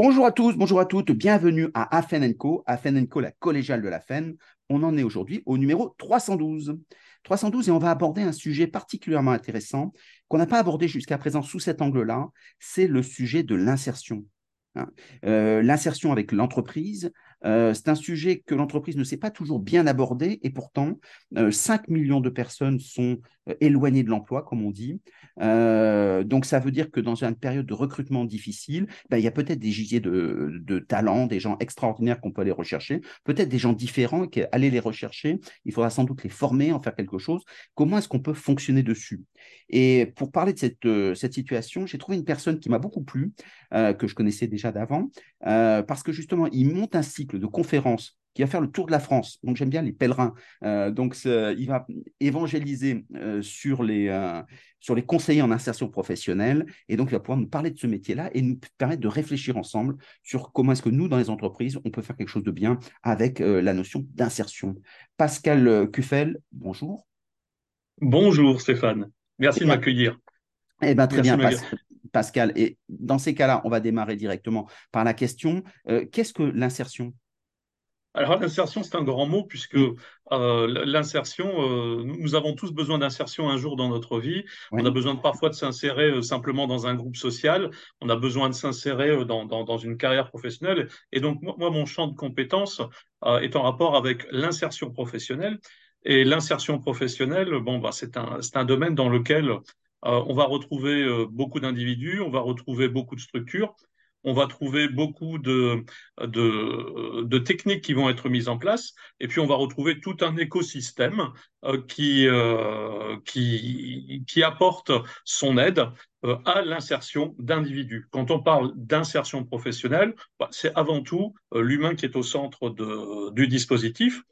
Bonjour à tous, bonjour à toutes, bienvenue à Afen Co, la collégiale de la FEN. On en est aujourd'hui au numéro 312. 312 et on va aborder un sujet particulièrement intéressant qu'on n'a pas abordé jusqu'à présent sous cet angle-là, c'est le sujet de l'insertion. Hein. Euh, l'insertion avec l'entreprise, euh, c'est un sujet que l'entreprise ne sait pas toujours bien aborder et pourtant, 5 euh, millions de personnes sont éloignées de l'emploi, comme on dit. donc, ça veut dire que dans une période de recrutement difficile, ben, il y a peut-être des gisiers de, talents, des gens extraordinaires qu'on peut aller rechercher, peut-être des gens différents et qu'aller les rechercher, il faudra sans doute les former, en faire quelque chose. Comment est-ce qu'on peut fonctionner dessus? Et pour parler de cette, cette situation, j'ai trouvé une personne qui m'a beaucoup plu, que je connaissais déjà d'avant, parce que justement, il monte un cycle de conférences qui va faire le tour de la France. Donc j'aime bien les pèlerins. Euh, donc il va évangéliser euh, sur, les, euh, sur les conseillers en insertion professionnelle et donc il va pouvoir nous parler de ce métier-là et nous permettre de réfléchir ensemble sur comment est-ce que nous, dans les entreprises, on peut faire quelque chose de bien avec la notion d'insertion. Pascal Cuffel, bonjour. Bonjour Stéphane, merci de m'accueillir. Eh bien, très bien, Pascal. Et dans ces cas-là, on va démarrer directement par la question qu'est-ce que l'insertion? Alors l'insertion, c'est un grand mot puisque euh, l'insertion, euh, nous avons tous besoin d'insertion un jour dans notre vie. On a besoin parfois de s'insérer euh, simplement dans un groupe social. On a besoin de s'insérer dans, dans, une carrière professionnelle. Et donc moi, mon champ de compétences est en rapport avec l'insertion professionnelle. Et l'insertion professionnelle, bon, bah, c'est un, un domaine dans lequel on va retrouver beaucoup d'individus, on va retrouver beaucoup de structures on va trouver beaucoup de, de, techniques qui vont être mises en place, et puis on va retrouver tout un écosystème euh, qui, euh, qui, qui apporte son aide euh, à l'insertion d'individus. Quand on parle d'insertion professionnelle, bah, c'est avant tout l'humain qui est au centre du dispositif.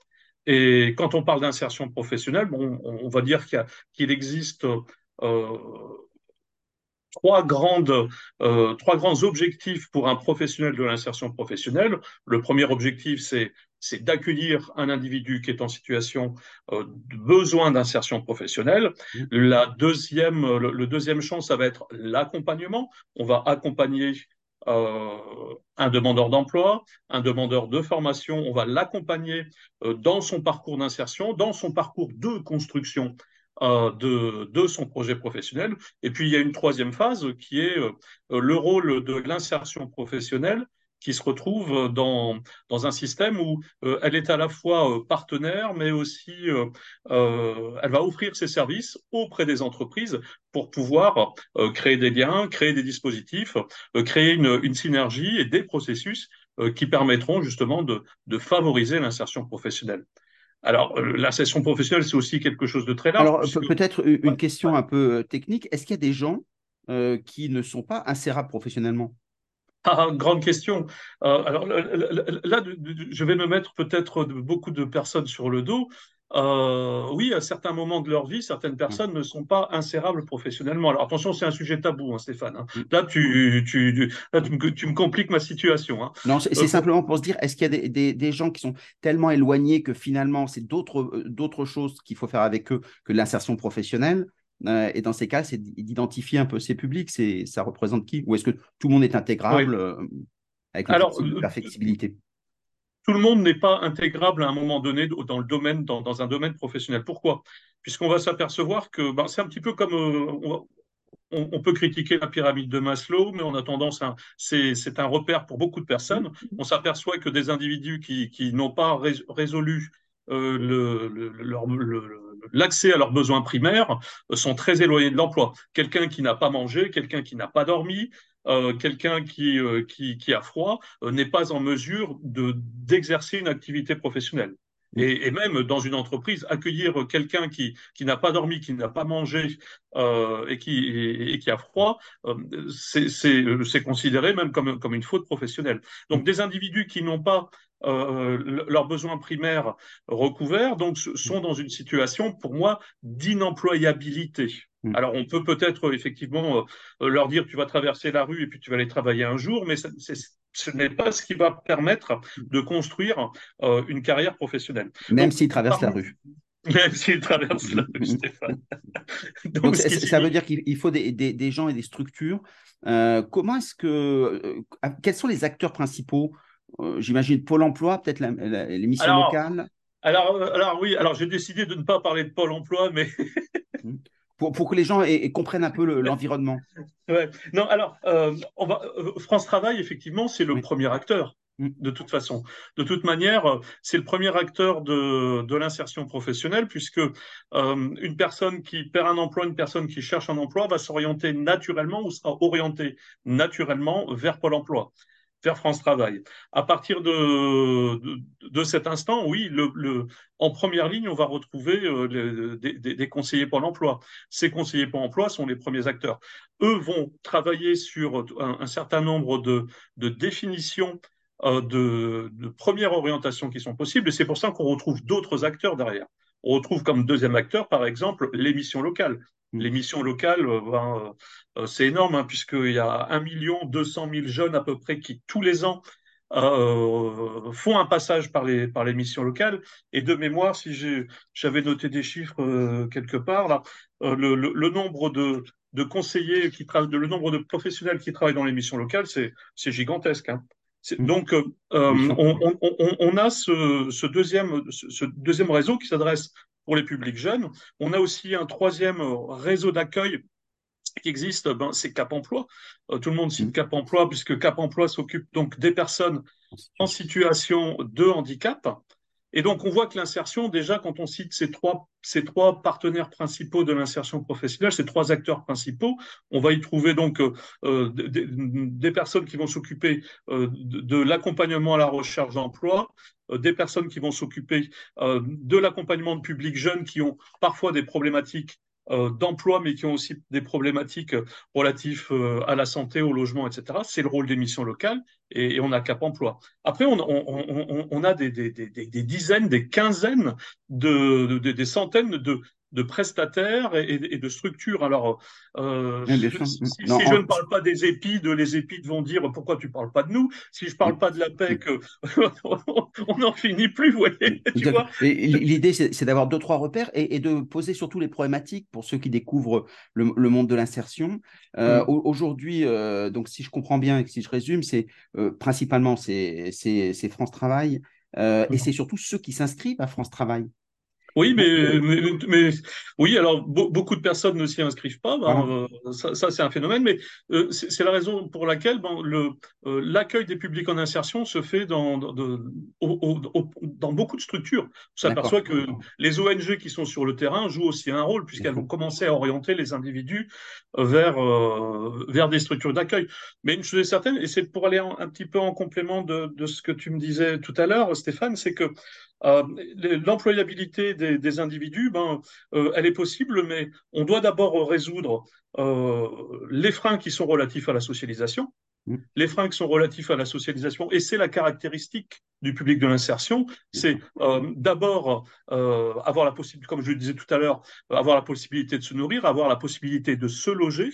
Et quand on parle d'insertion professionnelle, bon, on, va dire qu'il existe trois, grandes, euh, trois grands objectifs pour un professionnel de l'insertion professionnelle. Le premier objectif, c'est c'est d'accueillir un individu qui est en situation euh, de besoin d'insertion professionnelle. Mmh. La deuxième, le, deuxième champ, ça va être l'accompagnement. On va accompagner euh, un demandeur d'emploi, un demandeur de formation. On va l'accompagner dans son parcours d'insertion, dans son parcours de construction euh, de, son projet professionnel. Et puis, il y a une troisième phase qui est euh, le rôle de l'insertion professionnelle qui se retrouve dans, dans un système où euh, elle est à la fois partenaire, mais aussi elle va offrir ses services auprès des entreprises pour pouvoir créer des liens, créer des dispositifs, créer une, une, synergie et des processus qui permettront justement de, de favoriser l'insertion professionnelle. Alors, euh, la session professionnelle, c'est aussi quelque chose de très large. Alors, peut-être une question un peu euh, technique. Est-ce qu'il y a des gens euh, qui ne sont pas insérables professionnellement? Ah, grande question. alors là, je vais me mettre peut-être beaucoup de personnes sur le dos. Euh, oui, à certains moments de leur vie, certaines personnes ne sont pas insérables professionnellement. Alors attention, c'est un sujet tabou, hein, Stéphane. Hein. Mm. Là, tu, tu, tu, me, compliques ma situation. Hein. Non, c'est euh, simplement pour se dire, est-ce qu'il y a des, des, gens qui sont tellement éloignés que finalement, c'est d'autres euh, choses qu'il faut faire avec eux que l'insertion professionnelle? Et dans ces cas, c'est d'identifier un peu ces publics. Ça représente qui? Ou est-ce que tout le monde est intégrable avec la flexibilité? Tout le monde n'est pas intégrable à un moment donné dans le domaine, dans, un domaine professionnel. Pourquoi? Puisqu'on va s'apercevoir que ben, c'est un petit peu comme euh, on, peut critiquer la pyramide de Maslow, mais on a tendance c'est un repère pour beaucoup de personnes. On s'aperçoit que des individus qui, n'ont pas résolu euh, l'accès à leurs besoins primaires euh, sont très éloignés de l'emploi. Quelqu'un qui n'a pas mangé, quelqu'un qui n'a pas dormi, euh, quelqu'un qui, euh, qui, qui, a froid euh, n'est pas en mesure d'exercer une activité professionnelle. Mm. Et, et, même dans une entreprise, accueillir quelqu'un qui, qui n'a pas dormi, qui n'a pas mangé et, qui, et, qui a froid, c'est considéré même comme, comme une faute professionnelle. Donc des individus qui n'ont pas euh, leurs besoins primaires recouverts, donc sont dans une situation, pour moi, d'inemployabilité. Mm. Alors, on peut peut-être effectivement euh, leur dire tu vas traverser la rue et puis tu vas aller travailler un jour, mais ce n'est pas ce qui va permettre de construire euh, une carrière professionnelle. Même s'ils traversent la rue. Même s'il traverse la rue, Stéphane. Donc, Donc ça veut dire qu'il faut des, des, des, gens et des structures. Euh, comment est-ce que. Quels sont les acteurs principaux? J'imagine Pôle emploi, peut-être les missions locales alors, alors, oui, alors j'ai décidé de ne pas parler de Pôle emploi, mais. Pour, pour, que les gens comprennent un peu l'environnement. ouais. Non, alors, on va, France Travail, effectivement, c'est le premier acteur. Mm. de toute façon. De toute manière, c'est le premier acteur de, de l'insertion professionnelle, puisque euh, une personne qui perd un emploi, une personne qui cherche un emploi va s'orienter naturellement ou sera orientée naturellement vers Pôle emploi, vers France Travail. À partir de, cet instant, oui, en première ligne, on va retrouver euh, des, conseillers Pôle emploi. Ces conseillers Pôle emploi sont les premiers acteurs. Eux vont travailler sur un, certain nombre de, définitions euh, de, premières orientations qui sont possibles. Et c'est pour ça qu'on retrouve d'autres acteurs derrière. On retrouve comme deuxième acteur, par exemple, l'émission locale. L'émission locale, euh, ben, euh, c'est énorme, hein, puisqu'il y a 1 200 000 jeunes à peu près qui, tous les ans, euh, font un passage par les par l'émission locale. Et de mémoire si j'avais noté des chiffres euh, quelque part là euh, le, le, le, nombre de de conseillers qui travaillent le nombre de professionnels qui travaillent dans l'émission locale c'est c'est gigantesque hein. Donc, euh, euh on, on, on, a ce, ce, deuxième, ce deuxième réseau qui s'adresse pour les publics jeunes. On a aussi un troisième réseau d'accueil qui existe, ben, c'est Cap Emploi. Euh, tout le monde cite mmh. Cap Emploi puisque Cap Emploi s'occupe donc des personnes en situation de handicap. Et donc, on voit que l'insertion, déjà, quand on cite ces trois, partenaires principaux de l'insertion professionnelle, ces trois acteurs principaux, on va y trouver donc euh, euh des, personnes qui vont s'occuper euh, de, l'accompagnement à la recherche d'emploi, des personnes qui vont s'occuper de l'accompagnement de publics jeunes qui ont parfois des problématiques d'emploi, mais qui ont aussi des problématiques euh, relatives euh, à la santé, au logement, etc. C'est le rôle des missions locales et, on a Cap Emploi. Après, on, a des, dizaines, des quinzaines, de, des centaines de, de prestataires et, et, de structures. Alors, euh, si, si, non, si je ne parle pas des épides, les épides vont dire pourquoi tu parles pas de nous? Si je parle pas de la PEC, on n'en finit plus. L'idée, c'est d'avoir deux, trois repères et, et, de poser surtout les problématiques pour ceux qui découvrent le, le monde de l'insertion. Euh, mm. Aujourd'hui, euh, donc si je comprends bien et si je résume, c'est principalement c'est France Travail mm. et c'est surtout ceux qui s'inscrivent à France Travail. Oui, mais, mais, mais, oui, alors beaucoup de personnes ne s'y inscrivent pas. Ben, euh, ça, ça c'est un phénomène, mais euh, c'est la raison pour laquelle ben, euh, l'accueil des publics en insertion se fait dans dans, de, au, au, dans beaucoup de structures. On s'aperçoit que les ONG qui sont sur le terrain jouent aussi un rôle puisqu'elles vont commencer à orienter les individus vers vers des structures d'accueil. Mais une chose est certaine, et c'est pour aller un, un petit peu en complément de, de ce que tu me disais tout à l'heure, Stéphane, c'est que euh, l'employabilité des, des, individus, ben, euh, elle est possible, mais on doit d'abord résoudre euh, les freins qui sont relatifs à la socialisation. Mmh. Les freins qui sont relatifs à la socialisation, et c'est la caractéristique du public de l'insertion, c'est d'abord avoir la possibilité, comme je le disais tout à l'heure, avoir la possibilité de se nourrir, avoir la possibilité de se loger,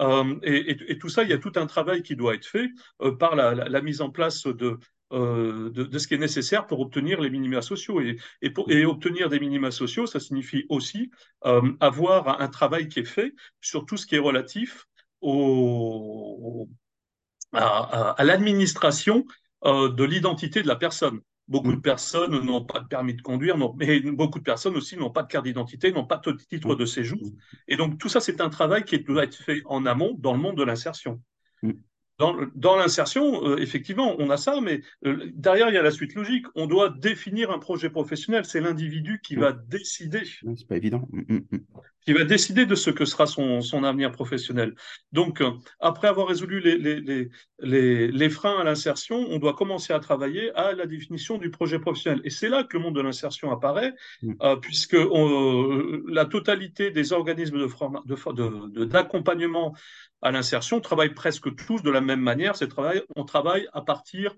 euh, et, et, et, tout ça, il y a tout un travail qui doit être fait euh, par la, la, la, mise en place de, euh, de, de, ce qui est nécessaire pour obtenir les minima sociaux. Et, et, pour, et obtenir des minima sociaux, ça signifie aussi euh, avoir un travail qui est fait sur tout ce qui est relatif au, à, à, à l'administration euh, de l'identité de la personne. Beaucoup de personnes n'ont pas de permis de conduire, mais beaucoup de personnes aussi n'ont pas de carte d'identité, n'ont pas de titre de séjour. Et donc tout ça, c'est un travail qui doit être fait en amont dans le monde de l'insertion. Dans, dans l'insertion, euh, effectivement, on a ça, mais euh, derrière, il y a la suite logique. On doit définir un projet professionnel. C'est l'individu qui va décider. C'est pas évident. Mm, mm, mm. Qui va décider de ce que sera son, son avenir professionnel. Donc, euh, après avoir résolu les, les, les, les freins à l'insertion, on doit commencer à travailler à la définition du projet professionnel. Et c'est là que le monde de l'insertion apparaît, euh, puisque on, la totalité des organismes d'accompagnement de, de, de, à l'insertion travaillent presque tous de la même manière. Travail, on travaille à partir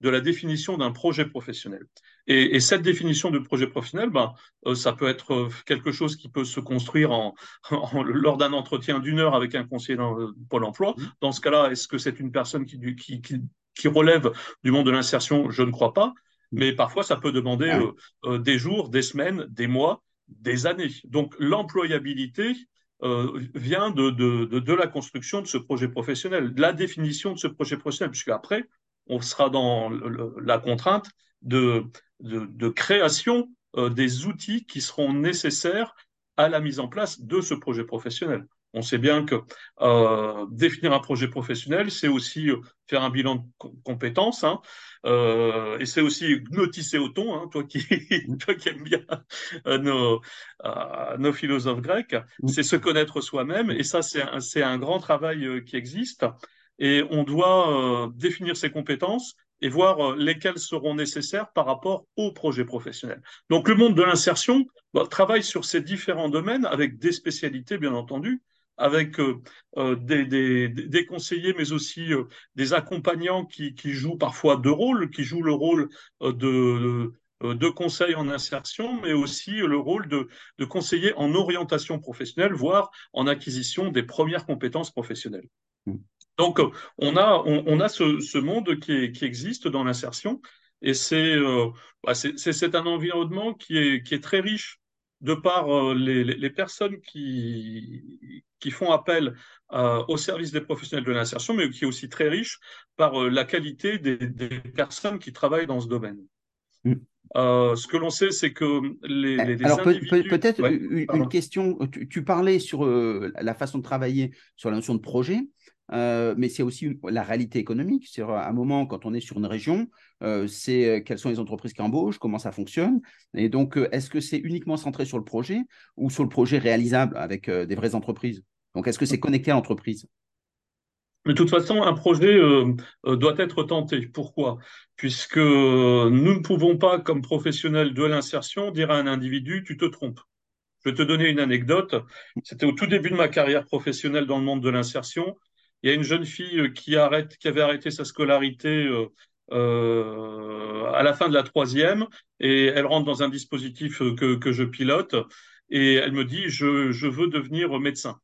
de la définition d'un projet professionnel. Et, et, cette définition de projet professionnel, ben, euh, ça peut être euh, quelque chose qui peut se construire en, en lors d'un entretien d'une heure avec un conseiller dans euh, Pôle emploi. Mmh. Dans ce cas-là, est-ce que c'est une personne qui, qui, qui, qui relève du monde de l'insertion? Je ne crois pas. Mais parfois, ça peut demander euh, euh, des jours, des semaines, des mois des années. Donc l'employabilité euh, vient de, de, de, de, la construction de ce projet professionnel, de la définition de ce projet professionnel, puisque après, on sera dans le, la contrainte de, de création euh, des outils qui seront nécessaires à la mise en place de ce projet professionnel. On sait bien que euh, définir un projet professionnel, c'est aussi euh, faire un bilan de compétences, hein, euh, et c'est aussi notisser au ton, hein, toi, qui, toi qui aimes bien nos, euh, nos philosophes grecs, c'est se connaître soi-même, et ça, c'est un, un, grand travail qui existe, et on doit définir ses compétences et voir lesquelles seront nécessaires par rapport au projet professionnel. Donc le monde de l'insertion bah, travaille sur ces différents domaines avec des spécialités, bien entendu, avec euh, euh, des, conseillers, mais aussi euh, des accompagnants qui, jouent parfois deux rôles, qui jouent le rôle de, conseil en insertion, mais aussi le rôle de, conseiller en orientation professionnelle, voire en acquisition des premières compétences professionnelles. Mmh. Donc, on a, on, on a ce, ce, monde qui, est, qui, existe dans l'insertion, et c'est euh, bah c'est un environnement qui est, qui est très riche de par euh, les, les, personnes qui, qui font appel euh, au service des professionnels de l'insertion, mais qui est aussi très riche par la qualité des, des, personnes qui travaillent dans ce domaine. Mm. Euh, ce que l'on sait, c'est que les, les Alors individus... peut-être ouais, une, une, question. Tu, tu parlais sur euh, la façon de travailler sur la notion de projet. Euh, mais c'est aussi la réalité économique. C'est un moment, quand on est sur une région, euh, c'est euh, quelles sont les entreprises qui embauchent, comment ça fonctionne. Et donc, est-ce que c'est uniquement centré sur le projet ou sur le projet réalisable avec des vraies entreprises? Donc, est-ce que c'est connecté à l'entreprise? De toute façon, un projet doit être tenté. Pourquoi? Puisque nous ne pouvons pas, comme professionnels de l'insertion, dire à un individu, tu te trompes. Je vais te donner une anecdote. C'était au tout début de ma carrière professionnelle dans le monde de l'insertion il y a une jeune fille euh, qui, arrête, qui avait arrêté sa scolarité euh, euh, à la fin de la troisième et elle rentre dans un dispositif que, que je pilote et elle me dit je, je veux devenir médecin.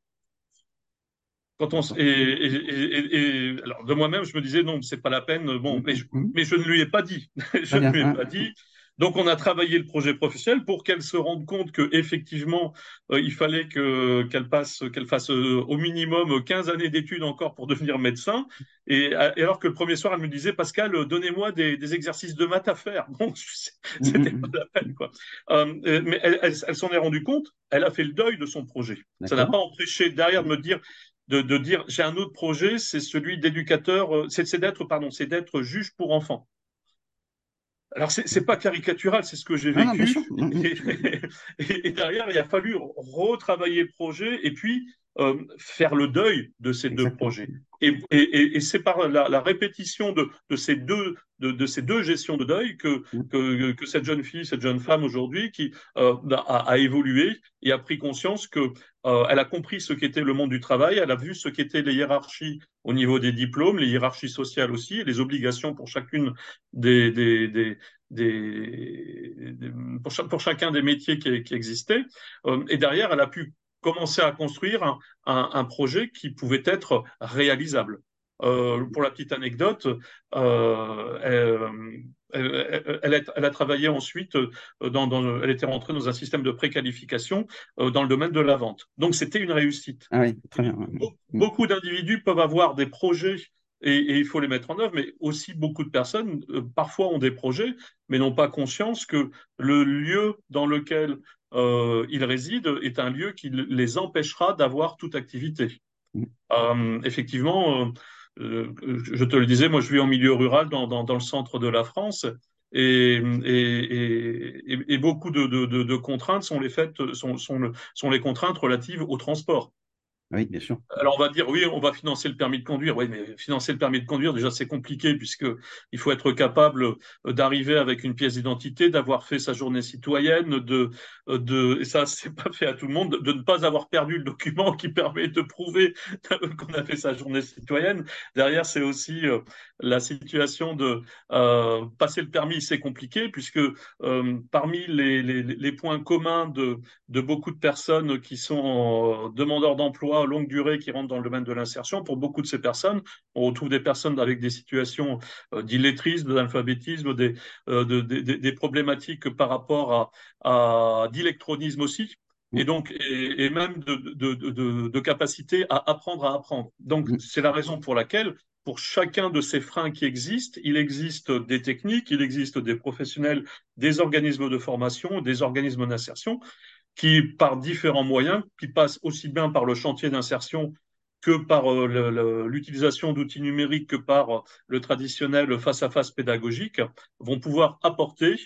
Quand on, et, et, et, et alors de moi-même, je me disais non, c'est pas la peine. Bon, mais je, mm-hmm. mais je ne lui ai pas dit. je ne lui ai pas dit. Donc, on a travaillé le projet professionnel pour qu'elle se rende compte que effectivement, euh, il fallait que qu'elle passe, qu'elle fasse euh, au minimum 15 années d'études encore pour devenir médecin. Et, et, alors que le premier soir, elle me disait, Pascal, donnez-moi des, des, exercices de maths à faire. Bon, c'était pas la peine, quoi. Euh, mais elle, elle, elle s'en est rendue compte. Elle a fait le deuil de son projet. Ça n'a pas empêché derrière de me dire. De, de dire j'ai un autre projet, c'est celui d'éducateur, euh, c'est d'être pardon, c'est d'être juge pour enfants. Alors, c'est n'est pas caricatural, c'est ce que j'ai vécu. Non, et, et, et, derrière, il a fallu retravailler le projet et puis euh, faire le deuil de ces Exactement. deux projets. Et, et, et c'est par la, la, répétition de, de, ces deux, de, de, ces deux gestions de deuil que, mmh. que, que cette jeune fille, cette jeune femme aujourd'hui, qui euh, a, a, évolué et a pris conscience que euh, elle a compris ce qu'était le monde du travail, elle a vu ce qu'étaient les hiérarchies au niveau des diplômes, les hiérarchies sociales aussi, et les obligations pour chacune des, des, des des, des, pour, pour, chacun des métiers qui, qui existaient. Euh, et derrière, elle a pu commencer à construire un, un, un projet qui pouvait être réalisable. Euh, pour la petite anecdote, euh, elle, a, elle, a, travaillé ensuite, dans, dans, elle était rentrée dans un système de préqualification euh, dans le domaine de la vente. Donc c'était une réussite. Ah oui, très bien. Beaucoup d'individus peuvent avoir des projets et, et, il faut les mettre en œuvre, mais aussi beaucoup de personnes euh, parfois ont des projets, mais n'ont pas conscience que le lieu dans lequel euh, ils résident est un lieu qui les empêchera d'avoir toute activité. Mmh. Euh, effectivement, euh, je te le disais, moi je vis en milieu rural dans, dans, dans le centre de la France. Et, et, et beaucoup de, de, de, contraintes sont les, faites, sont, sont, sont les contraintes relatives au transport. Oui, bien sûr. Alors on va dire oui, on va financer le permis de conduire. Oui, mais financer le permis de conduire, déjà c'est compliqué puisque il faut être capable euh, d'arriver avec une pièce d'identité, d'avoir fait sa journée citoyenne, de, euh, de et ça c'est pas fait à tout le monde, de ne pas avoir perdu le document qui permet de prouver qu'on a fait sa journée citoyenne. Derrière c'est aussi euh, la situation de passer le permis, c'est compliqué puisque parmi les, points communs de beaucoup de personnes qui sont demandeurs d'emploi longue durée qui rentrent dans le domaine de l'insertion. Pour beaucoup de ces personnes, on retrouve des personnes avec des situations euh, d'illettrisme, d'alphabétisme, des, euh, des, problématiques par rapport à, à d'électronisme aussi et donc et, même de, de, de, capacité à apprendre à apprendre. Donc c'est la raison pour laquelle pour chacun de ces freins qui existent, il existe des techniques, il existe des professionnels, des organismes de formation, des organismes d'insertion qui, par différents moyens, qui passent aussi bien par le chantier d'insertion que par euh, l'utilisation d'outils numériques que par euh, le traditionnel face-à-face pédagogique, vont pouvoir apporter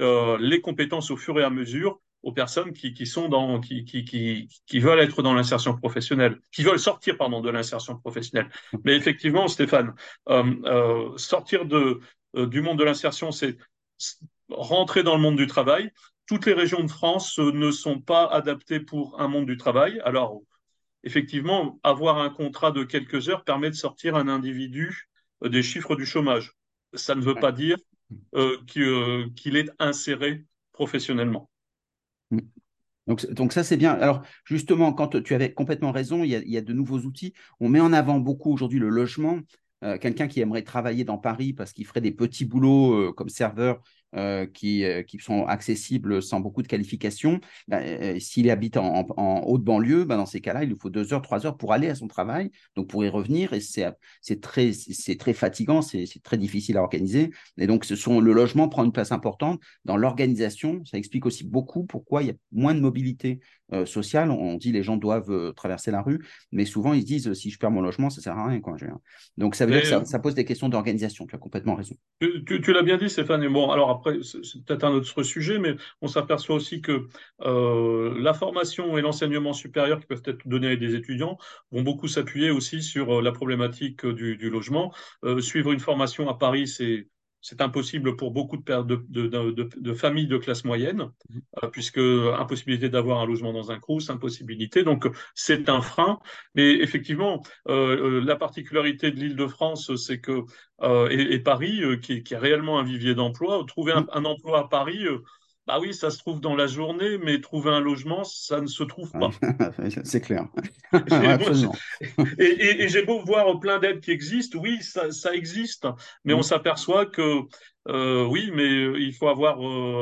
euh, les compétences au fur et à mesure aux personnes qui, qui sont dans, qui, qui, qui, qui veulent être dans l'insertion professionnelle, qui veulent sortir pardon de l'insertion professionnelle. Mais effectivement, Stéphane, sortir de du monde de l'insertion, c'est rentrer dans le monde du travail. Toutes les régions de France ne sont pas adaptées pour un monde du travail. Alors, effectivement, avoir un contrat de quelques heures permet de sortir un individu des chiffres du chômage. Ça ne veut pas dire qu'il est inséré professionnellement. Mm. Donc, ça, c'est bien. Alors, justement, quand tu avais complètement raison, il y, a, de nouveaux outils. On met en avant beaucoup aujourd'hui le logement. Euh, quelqu'un qui aimerait travailler dans Paris parce qu'il ferait des petits boulots euh, comme serveur euh, qui, euh, qui, sont accessibles sans beaucoup de qualifications. Ben, euh, s'il habite en, haute banlieue, ben, dans ces cas-là, il lui faut deux heures, trois heures pour aller à son travail, donc pour y revenir. Et c'est très, très fatigant, c'est très difficile à organiser. Et donc, ce sont, le logement prend une place importante dans l'organisation. Ça explique aussi beaucoup pourquoi il y a moins de mobilité sociale. On dit les gens doivent traverser la rue, mais souvent ils se disent si je perds mon logement, ça ne sert à rien. Quoi. Donc, ça veut dire que ça, pose des questions d'organisation. Tu as complètement raison. Tu, tu l'as bien dit, Stéphane. Et bon, alors après, c'est peut-être un autre sujet, mais on s'aperçoit aussi que euh, la formation et l'enseignement supérieur qui peuvent être donnés à des étudiants vont beaucoup s'appuyer aussi sur euh, la problématique du, logement. Euh, suivre une formation à Paris, c'est c'est impossible pour beaucoup de, de, de, familles de classe moyenne, mmh. puisque impossibilité d'avoir un logement dans un crous, impossibilité. Donc c'est un frein. Mais effectivement, la particularité de l'Île-de-France, c'est que euh, et, Paris, euh, qui, qui, est réellement un vivier d'emploi. Trouver un, mm. emploi à Paris, euh, bah oui, ça se trouve dans la journée, mais trouver un logement, ça ne se trouve pas. C'est clair. et, j'ai beau voir plein d'aides qui existent, oui, ça, ça existe, mais on mm. s'aperçoit que oui, mais il faut avoir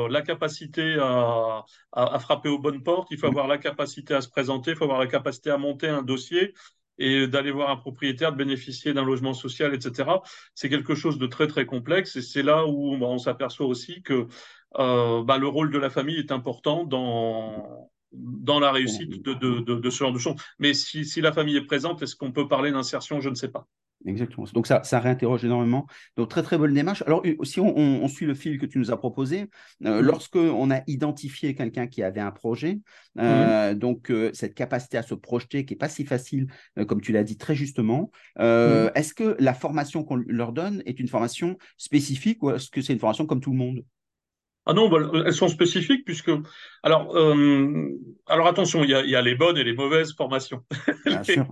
la capacité à, à, à, frapper aux bonnes portes, il faut mm. avoir la capacité à se présenter, il faut avoir la capacité à monter un dossier et d'aller voir un propriétaire, de bénéficier d'un logement social, etc. C'est quelque chose de très très complexe et c'est là où bah, on s'aperçoit aussi que euh, bah, le rôle de la famille est important dans dans la réussite de, de, de, ce genre de choses. Mais si, si la famille est présente, est-ce qu'on peut parler d'insertion? Je ne sais pas. Exactement. Donc ça, ça réinterroge énormément. Donc très très bonne démarche. Alors si on, suit le fil que tu nous as proposé, euh, lorsque on a identifié quelqu'un qui avait un projet, euh, donc euh, cette capacité à se projeter qui est pas si facile, comme tu l'as dit très justement, est-ce que la formation qu'on leur donne est une formation spécifique ou est-ce que c'est une formation comme tout le monde? Ah non, bah, elles sont spécifiques puisque. Alors, euh, alors attention, il y, a, il y, a, les bonnes et les mauvaises formations. Bien sûr.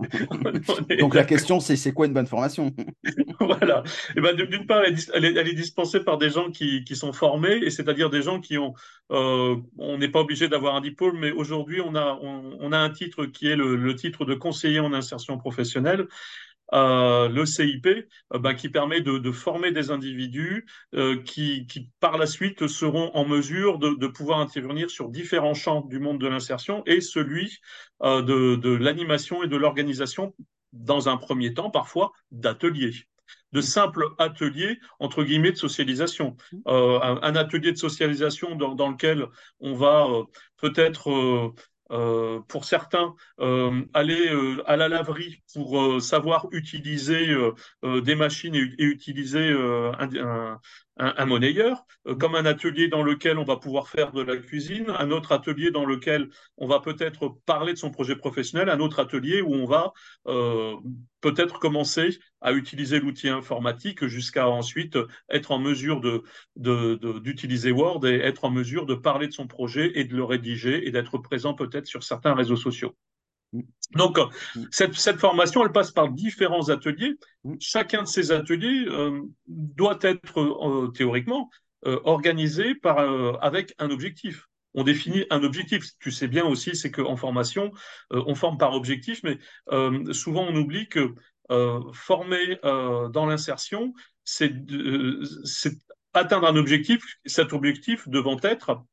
Donc la question, c'est c'est quoi une bonne formation? Voilà. Et eh ben, D'une part, elle est, elle, est, dispensée par des gens qui, qui sont formés, et c'est-à-dire des gens qui ont. Euh, on n'est pas obligé d'avoir un diplôme, mais aujourd'hui, on a, on, on, a un titre qui est le, le titre de conseiller en insertion professionnelle. Le CIP, euh, ben, qui permet de, former des individus euh, qui, par la suite, seront en mesure de, pouvoir intervenir sur différents champs du monde de l'insertion et celui euh, de, l'animation et de l'organisation, dans un premier temps, parfois, d'ateliers de simples ateliers, entre guillemets, de socialisation. Un, atelier de socialisation dans, lequel on va peut-être pour certains, euh, aller euh, à la laverie pour savoir utiliser des machines et, utiliser un, un, monnayeur, comme un atelier dans lequel on va pouvoir faire de la cuisine, un autre atelier dans lequel on va peut-être parler de son projet professionnel, un autre atelier où on va peut-être commencer à utiliser l'outil informatique jusqu'à ensuite être en mesure d'utiliser Word et être en mesure de parler de son projet et de le rédiger et d'être présent peut-être sur certains réseaux sociaux. Mm. Donc, mm. cette, cette, formation, elle passe par différents ateliers. Mm. Chacun de ces ateliers euh, doit être euh, théoriquement euh, organisé par, avec un objectif on définit un objectif. Tu sais bien aussi, c'est qu'en formation, on forme par objectif, mais souvent on oublie que former dans l'insertion, c'est atteindre un objectif, cet objectif devant être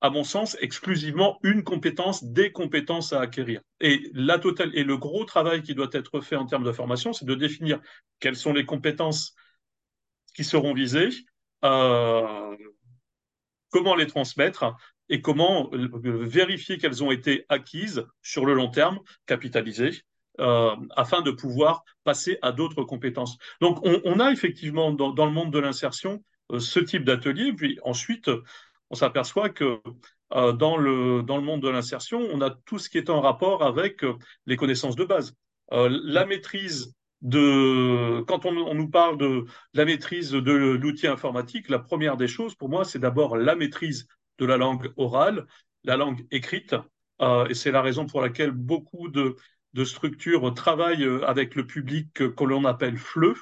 à mon sens, exclusivement une compétence, des compétences à acquérir. Et la totale et le gros travail qui doit être fait en termes de formation, c'est de définir quelles sont les compétences qui seront visées, euh, comment les transmettre et comment euh, vérifier qu'elles ont été acquises sur le long terme, capitalisées, euh, afin de pouvoir passer à d'autres compétences. Donc, on, a effectivement dans, dans, le monde de l'insertion ce type d'atelier, puis ensuite, on s'aperçoit que euh, dans, le, dans le monde de l'insertion, on a tout ce qui est en rapport avec euh, les connaissances de base. Euh, la maîtrise de, quand on, nous parle de, la maîtrise de l'outil informatique, la première des choses pour moi, c'est d'abord la maîtrise de la langue orale, la langue écrite, et c'est la raison pour laquelle beaucoup de, de structures travaillent avec le public que l'on appelle FLE,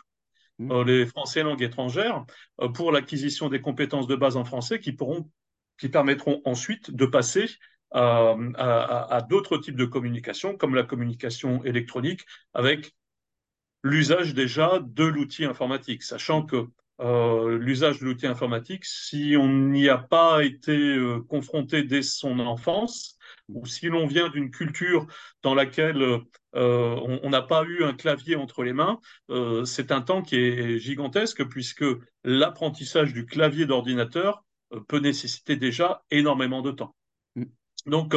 Mmh. Euh, les français langue étrangère, euh, pour l'acquisition des compétences de base en français qui, pourront, qui permettront ensuite de passer euh, à, d'autres types de communication, comme la communication électronique, avec l'usage déjà de l'outil informatique, sachant que l'usage de l'outil informatique, si on n'y a pas été confronté dès son enfance, ou si l'on vient d'une culture dans laquelle euh, on n'a pas eu un clavier entre les mains, euh, c'est un temps qui est gigantesque puisque l'apprentissage du clavier d'ordinateur euh, peut nécessiter déjà énormément de temps. Donc,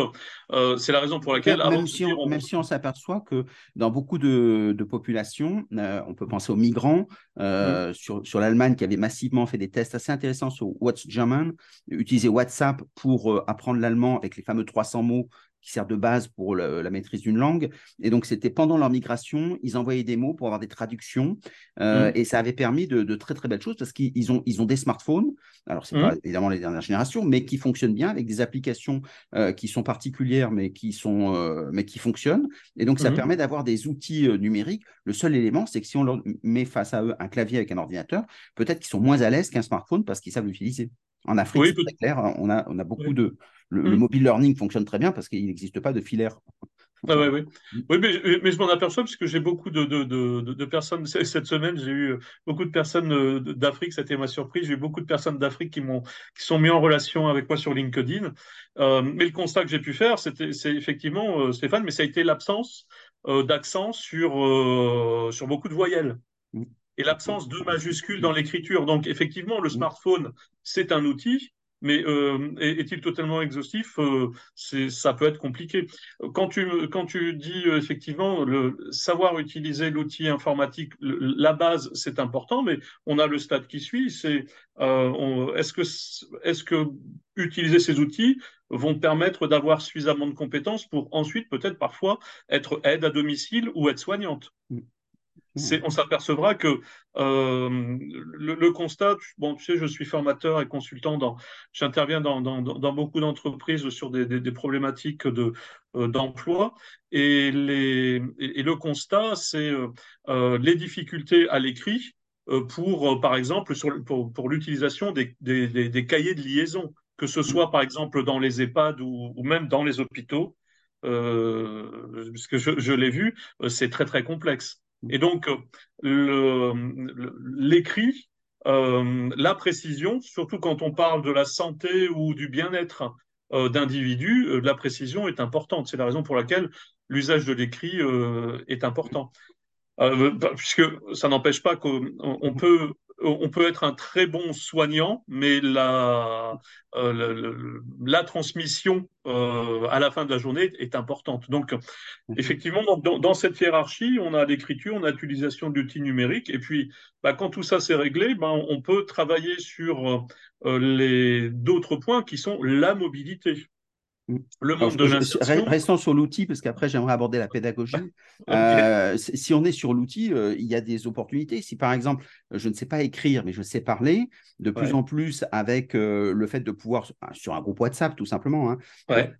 c'est la raison pour laquelle... Même, si, on, s'aperçoit que dans beaucoup de, populations, on peut penser aux migrants, mm. sur, sur l'Allemagne qui avait massivement fait des tests assez intéressants sur What's German, utiliser WhatsApp pour apprendre l'allemand avec les fameux 300 mots qui sert de base pour la maîtrise d'une langue. Et donc, c'était pendant leur migration, ils envoyaient des mots pour avoir des traductions. Euh, mmh. Et ça avait permis de, très, très belles choses parce qu'ils ont, ils ont des smartphones. Alors, ce n'est pas mmh. évidemment les dernières générations, mais qui fonctionnent bien avec des applications euh, qui sont particulières, mais qui, sont, euh, mais qui fonctionnent. Et donc, ça mmh. permet d'avoir des outils numériques. Le seul élément, c'est que si on leur met face à eux un clavier avec un ordinateur, peut-être qu'ils sont moins à l'aise qu'un smartphone parce qu'ils savent l'utiliser. En Afrique, c'est très clair. Hein. On a, on a beaucoup de, le, mm. mobile learning fonctionne très bien parce qu'il n'existe pas de filaire. Ah oui, oui, mais, mais je m'en aperçois parce que j'ai beaucoup de, de, de, personnes. Cette semaine, j'ai eu beaucoup de personnes euh, d'Afrique, ça a été ma surprise. J'ai eu beaucoup de personnes d'Afrique qui m'ont qui sont mis en relation avec moi sur LinkedIn. Euh, mais le constat que j'ai pu faire, c'était c'est effectivement, euh, Stéphane, mais ça a été l'absence d'accent sur, sur beaucoup de voyelles. Mm. Et l'absence de majuscules dans l'écriture. Donc, effectivement, le mm. smartphone, c'est un outil, mais euh, est-il totalement exhaustif? Euh, Ça peut être compliqué. Quand tu, quand tu dis euh, effectivement le savoir utiliser l'outil informatique, la base c'est important, mais on a le stade qui suit. C'est est-ce que est-ce que utiliser ces outils vont permettre d'avoir suffisamment de compétences pour ensuite peut-être parfois être aide à domicile ou être soignante. Mm on s'apercevra que euh, le, constat, bon, tu sais, je suis formateur et consultant, dans, j'interviens dans, beaucoup d'entreprises sur des, problématiques de, euh, d'emploi, et, les, et, le constat, c'est euh, les difficultés à l'écrit pour, par exemple, sur, pour, l'utilisation des, des, cahiers de liaison, que ce soit, par exemple, dans les EHPAD ou, même dans les hôpitaux. parce que je l'ai vu, c'est très très complexe. Et donc, l'écrit, euh, la précision, surtout quand on parle de la santé ou du bien-être euh, d'individus, euh, la précision est importante. C'est la raison pour laquelle l'usage de l'écrit est important. puisque ça n'empêche pas qu'on peut on peut être un très bon soignant, mais la, euh, la, transmission euh, à la fin de la journée est importante. Donc, mhm. effectivement, dans, cette hiérarchie, on a l'écriture, on a l'utilisation de l'outil numérique, et puis bah, quand tout ça s'est réglé, ben, on peut travailler sur euh, les d'autres points qui sont la mobilité. Le monde de Restons sur l'outil, parce qu'après, j'aimerais aborder la pédagogie. Euh, si on est sur l'outil, euh, il y a des opportunités. Si par exemple, je ne sais pas écrire, mais je sais parler, de plus en plus avec euh, le fait de pouvoir, sur un groupe WhatsApp tout simplement, hein,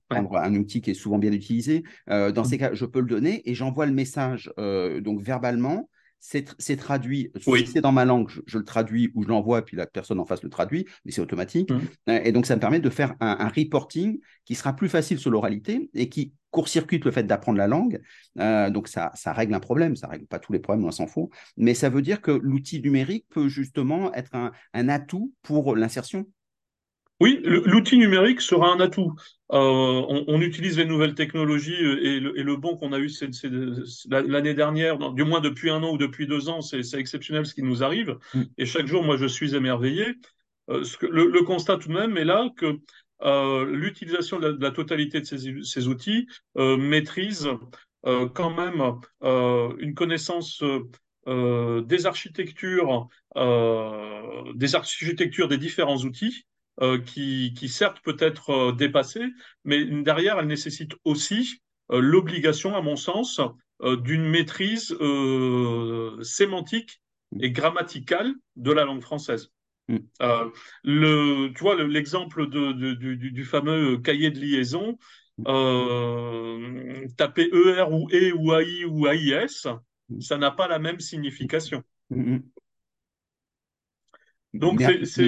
prendre un outil qui est souvent bien utilisé, dans mmh. ces cas, je peux le donner et j'envoie le message donc verbalement c'est traduit. Si c'est dans ma langue, je, le traduis ou je l'envoie, puis la personne en face le traduit, mais c'est automatique. Mmh. Euh, et donc, ça me permet de faire un, reporting qui sera plus facile sur l'oralité et qui court-circuite le fait d'apprendre la langue. Euh, donc, ça, ça, règle un problème. Ça règle pas tous les problèmes, on s'en fout. Mais ça veut dire que l'outil numérique peut justement être un atout pour l'insertion. Oui, l'outil numérique sera un atout. Euh, on, utilise les nouvelles technologies euh, et le, bon qu'on a eu l'année dernière, du moins depuis un an ou depuis deux ans, c'est exceptionnel ce qui nous arrive. Mm. Et chaque jour, moi, je suis émerveillé. Euh, le, constat tout de même est là que l'utilisation de, la totalité de ces, outils maîtrise quand même une connaissance des architectures, des architectures des différents outils euh, qui, qui, certes peut être euh, dépassée, mais derrière, elle nécessite aussi euh, l'obligation, à mon sens, d'une maîtrise sémantique et grammaticale de la langue française. Mm. le, tu vois, l'exemple de, du, du, fameux cahier de liaison, euh, taper ER ou E ou AI ou AIS, mm. ça n'a pas la même signification. Mm, donc, c'est,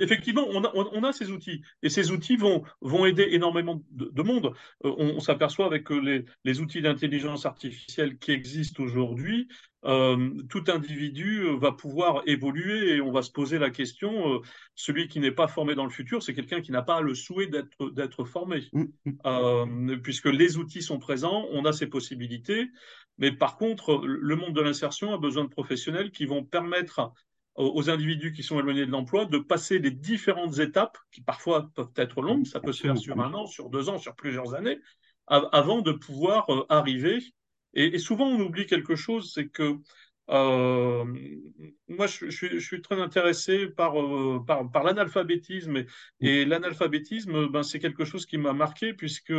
effectivement, on a, on a, ces outils et ces outils vont, vont aider énormément de, monde. Euh, on, s'aperçoit avec euh, les, les outils d'intelligence artificielle qui existent aujourd'hui, euh, tout individu va pouvoir évoluer et on va se poser la question, celui qui n'est pas formé dans le futur, c'est quelqu'un qui n'a pas le souhait d'être, d'être formé. Mmh. puisque les outils sont présents, on a ces possibilités, mais par contre, le monde de l'insertion a besoin de professionnels qui vont permettre aux individus qui sont éloignés de l'emploi de passer les différentes étapes, qui parfois peuvent être longues, ça peut se faire sur un an, sur deux ans, sur plusieurs années, avant de pouvoir euh, arriver. Et, souvent, on oublie quelque chose, c'est que euh, moi, je, suis très intéressé par, euh, par, par l'analphabétisme. Et, et l'analphabétisme, ben, c'est quelque chose qui m'a marqué, puisque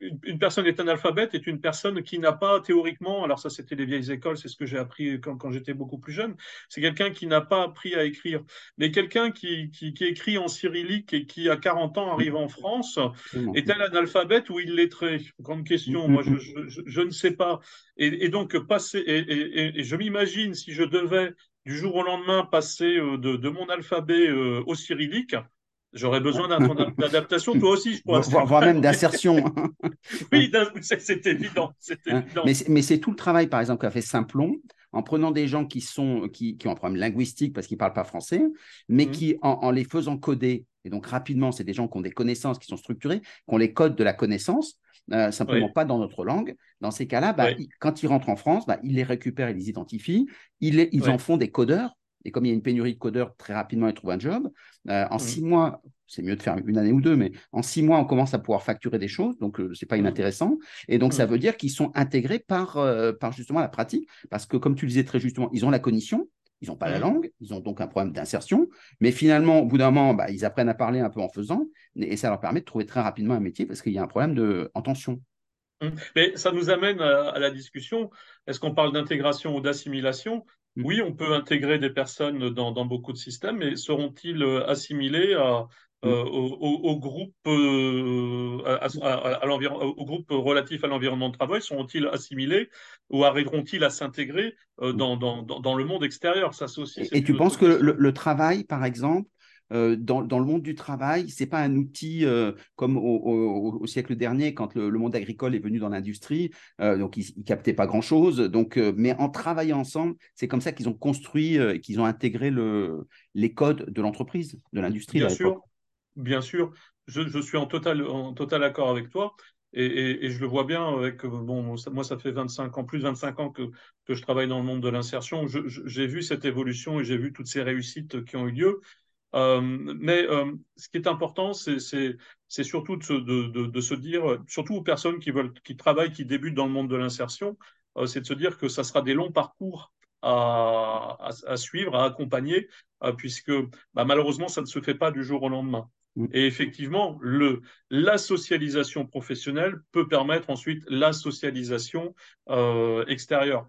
une, personne est analphabète est une personne qui n'a pas théoriquement, alors ça c'était les vieilles écoles, c'est ce que j'ai appris quand, quand j'étais beaucoup plus jeune, c'est quelqu'un qui n'a pas appris à écrire. Mais quelqu'un qui, qui, qui, écrit en cyrillique et qui à 40 ans arrive en France, est-elle analphabète ou illettré Grande question, moi je, je, je, ne sais pas. Et, et donc passer, et, et, et je m'imagine si je devais du jour au lendemain passer euh, de, de mon alphabet euh, au cyrillique, J'aurais besoin d'adaptation, toi aussi, je crois. Voire, même d'insertion. oui, c'est évident. Hein, évident. Mais c'est tout le travail, par exemple, qu'a fait Simplon, en prenant des gens qui, sont, qui, qui ont un problème linguistique parce qu'ils ne parlent pas français, mais mmh. qui, en, les faisant coder, et donc rapidement, c'est des gens qui ont des connaissances qui sont structurées, qui ont les codes de la connaissance, euh, simplement pas dans notre langue. Dans ces cas-là, bah, quand ils rentrent en France, bah, ils les récupèrent, ils les identifient, ils, ils en font des codeurs et comme il y a une pénurie de codeurs, très rapidement, ils trouvent un job. Euh, en mmh. six mois, c'est mieux de faire une année ou deux, mais en six mois, on commence à pouvoir facturer des choses, donc ce euh, c'est pas mmh. inintéressant. Et donc, ça mmh. veut dire qu'ils sont intégrés par, euh, par justement la pratique, parce que comme tu le disais très justement, ils ont la cognition, ils n'ont pas la langue, ils ont donc un problème d'insertion, mais finalement, au bout d'un moment, bah, ils apprennent à parler un peu en faisant, et ça leur permet de trouver très rapidement un métier parce qu'il y a un problème de, en tension. Mais ça nous amène à la discussion. Est-ce qu'on parle d'intégration ou d'assimilation? Oui, on peut intégrer des personnes dans, beaucoup de systèmes, mais seront-ils euh, assimilés à, mm. euh, au, groupe, au groupe relatif à l'environnement de travail Seront-ils assimilés ou arriveront-ils à s'intégrer euh, mm. dans, dans, le monde extérieur? Ça, aussi, et, tu penses que le, travail, par exemple, euh, dans, le monde du travail, c'est pas un outil euh, comme au, siècle dernier, quand le, monde agricole est venu dans l'industrie, euh, donc ils, ne captaient pas grand-chose. Donc, mais en travaillant ensemble, c'est comme ça qu'ils ont construit et qu'ils ont intégré le, les codes de l'entreprise, de l'industrie. Bien sûr, bien sûr. Je, suis en total, en total accord avec toi. Et, je le vois bien avec, bon, moi, ça fait 25 ans, plus de 25 ans que, que je travaille dans le monde de l'insertion. J'ai vu cette évolution et j'ai vu toutes ces réussites qui ont eu lieu. Euh, mais euh, ce qui est important, c'est surtout de se, de, de, se, dire, surtout aux personnes qui, veulent, qui travaillent, qui débutent dans le monde de l'insertion, euh, c'est de se dire que ça sera des longs parcours à, à, suivre, à accompagner, puisque bah, malheureusement, ça ne se fait pas du jour au lendemain. Mm. Et effectivement, le, la socialisation professionnelle peut permettre ensuite la socialisation euh, extérieure.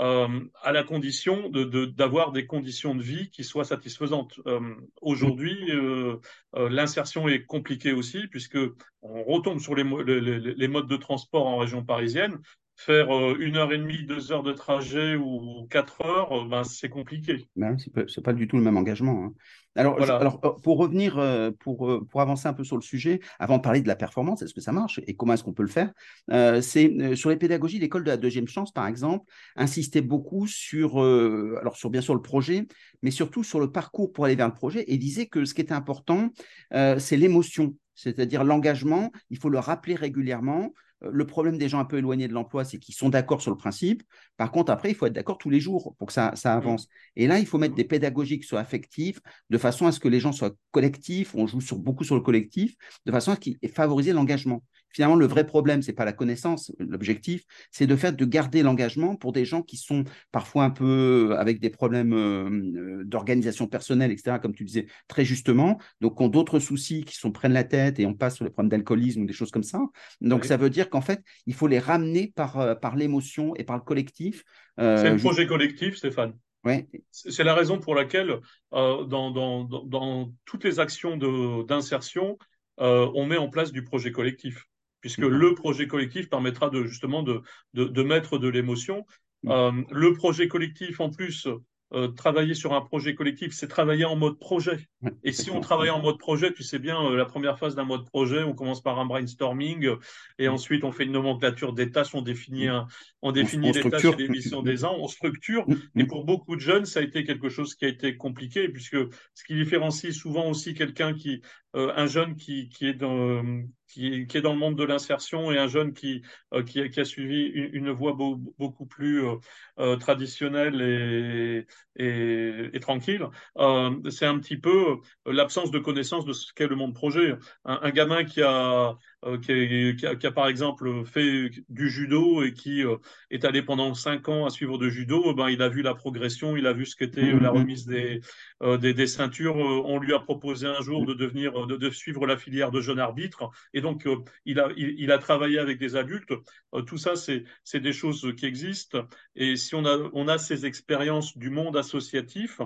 Euh, à la condition d'avoir de, des conditions de vie qui soient satisfaisantes. Euh, aujourd'hui, euh, l'insertion est compliquée aussi, puisque on retombe sur les, modes de transport en région parisienne. Faire une heure et demie, deux heures de trajet ou quatre heures, ben, c'est compliqué. Ben, ce n'est pas, du tout le même engagement. Hein. Alors, alors, pour revenir, pour, pour avancer un peu sur le sujet, avant de parler de la performance, est-ce que ça marche et comment est-ce qu'on peut le faire C'est sur les pédagogies, l'école de la deuxième chance, par exemple, insistait beaucoup sur, alors sur bien sûr le projet, mais surtout sur le parcours pour aller vers le projet et disait que ce qui était important, c'est l'émotion c'est-à-dire l'engagement, il faut le rappeler régulièrement. Euh, le problème des gens un peu éloignés de l'emploi, c'est qu'ils sont d'accord sur le principe. Par contre, après, il faut être d'accord tous les jours pour que ça, ça avance. Et là, il faut mettre des pédagogies qui soient affectives, de façon à ce que les gens soient collectifs. On joue sur, beaucoup sur le collectif, de façon à favoriser l'engagement. Finalement, le vrai problème, c'est pas la connaissance. L'objectif, c'est de faire de garder l'engagement pour des gens qui sont parfois un peu avec des problèmes euh, d'organisation personnelle, etc., comme tu disais très justement, donc ont d'autres soucis qui sont prennent la tête et on passe sur les problèmes d'alcoolisme ou des choses comme ça. Donc ça veut dire qu'en fait, il faut les ramener par, euh, par l'émotion et par le collectif. Euh, c'est un projet collectif, Stéphane. Ouais. C'est la raison pour laquelle, dans, dans, dans, toutes les actions d'insertion, on met en place du projet collectif puisque mm-hmm. le projet collectif permettra de, justement de, de, mettre de l'émotion. Mm. Euh, le projet collectif, en plus, euh, travailler sur un projet collectif, c'est travailler en mode projet. Et si on travaille en mode projet, tu sais bien, euh, la première phase d'un mode projet, on commence par un brainstorming et mm. ensuite on fait une nomenclature des tâches, on définit, mm. un, on définit les tâches et les missions des uns, on structure. Et pour beaucoup de jeunes, ça a été quelque chose qui a été compliqué, puisque ce qui différencie souvent aussi quelqu'un qui, un jeune qui, qui est dans, qui, est dans le monde de l'insertion et un jeune qui, euh, qui, a suivi une, voie beaucoup plus euh, euh, traditionnelle et, et, tranquille, c'est un petit peu l'absence de connaissance de ce qu'est le monde projet. Un, gamin qui a, qui, a, qui, a, par exemple fait du judo et qui est allé pendant cinq ans à suivre de judo, ben, il a vu la progression, il a vu ce qu'était la remise des, des, des, ceintures. On lui a proposé un jour de devenir, de, de suivre la filière de jeune arbitre. Et donc, euh, il, a, il, a travaillé avec des adultes. Euh, tout ça, c'est des choses qui existent. Et si on a, on a ces expériences du monde associatif,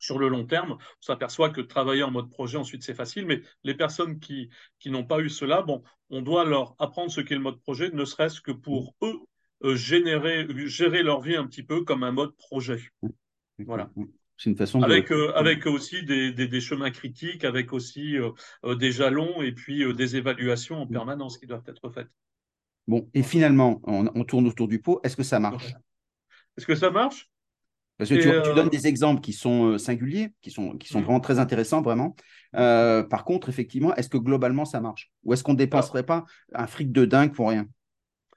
sur le long terme, on s'aperçoit que travailler en mode projet, ensuite, c'est facile. Mais les personnes qui, qui n'ont pas eu cela, bon, on doit leur apprendre ce qu'est le mode projet, ne serait-ce que pour eux euh, générer, gérer leur vie un petit peu comme un mode projet. Voilà. C'est une façon avec, euh, avec aussi des, des, chemins critiques, avec aussi euh, des jalons et puis des évaluations en mm. permanence qui doivent être faites. Bon, et finalement, on, tourne autour du pot. Est-ce que ça marche? Est-ce que ça marche? Parce que tu, donnes des exemples qui sont singuliers, qui sont, qui sont mm. vraiment très intéressants, vraiment. par contre, effectivement, est-ce que globalement ça marche? Ou est-ce qu'on ne dépenserait pas un fric de dingue pour rien?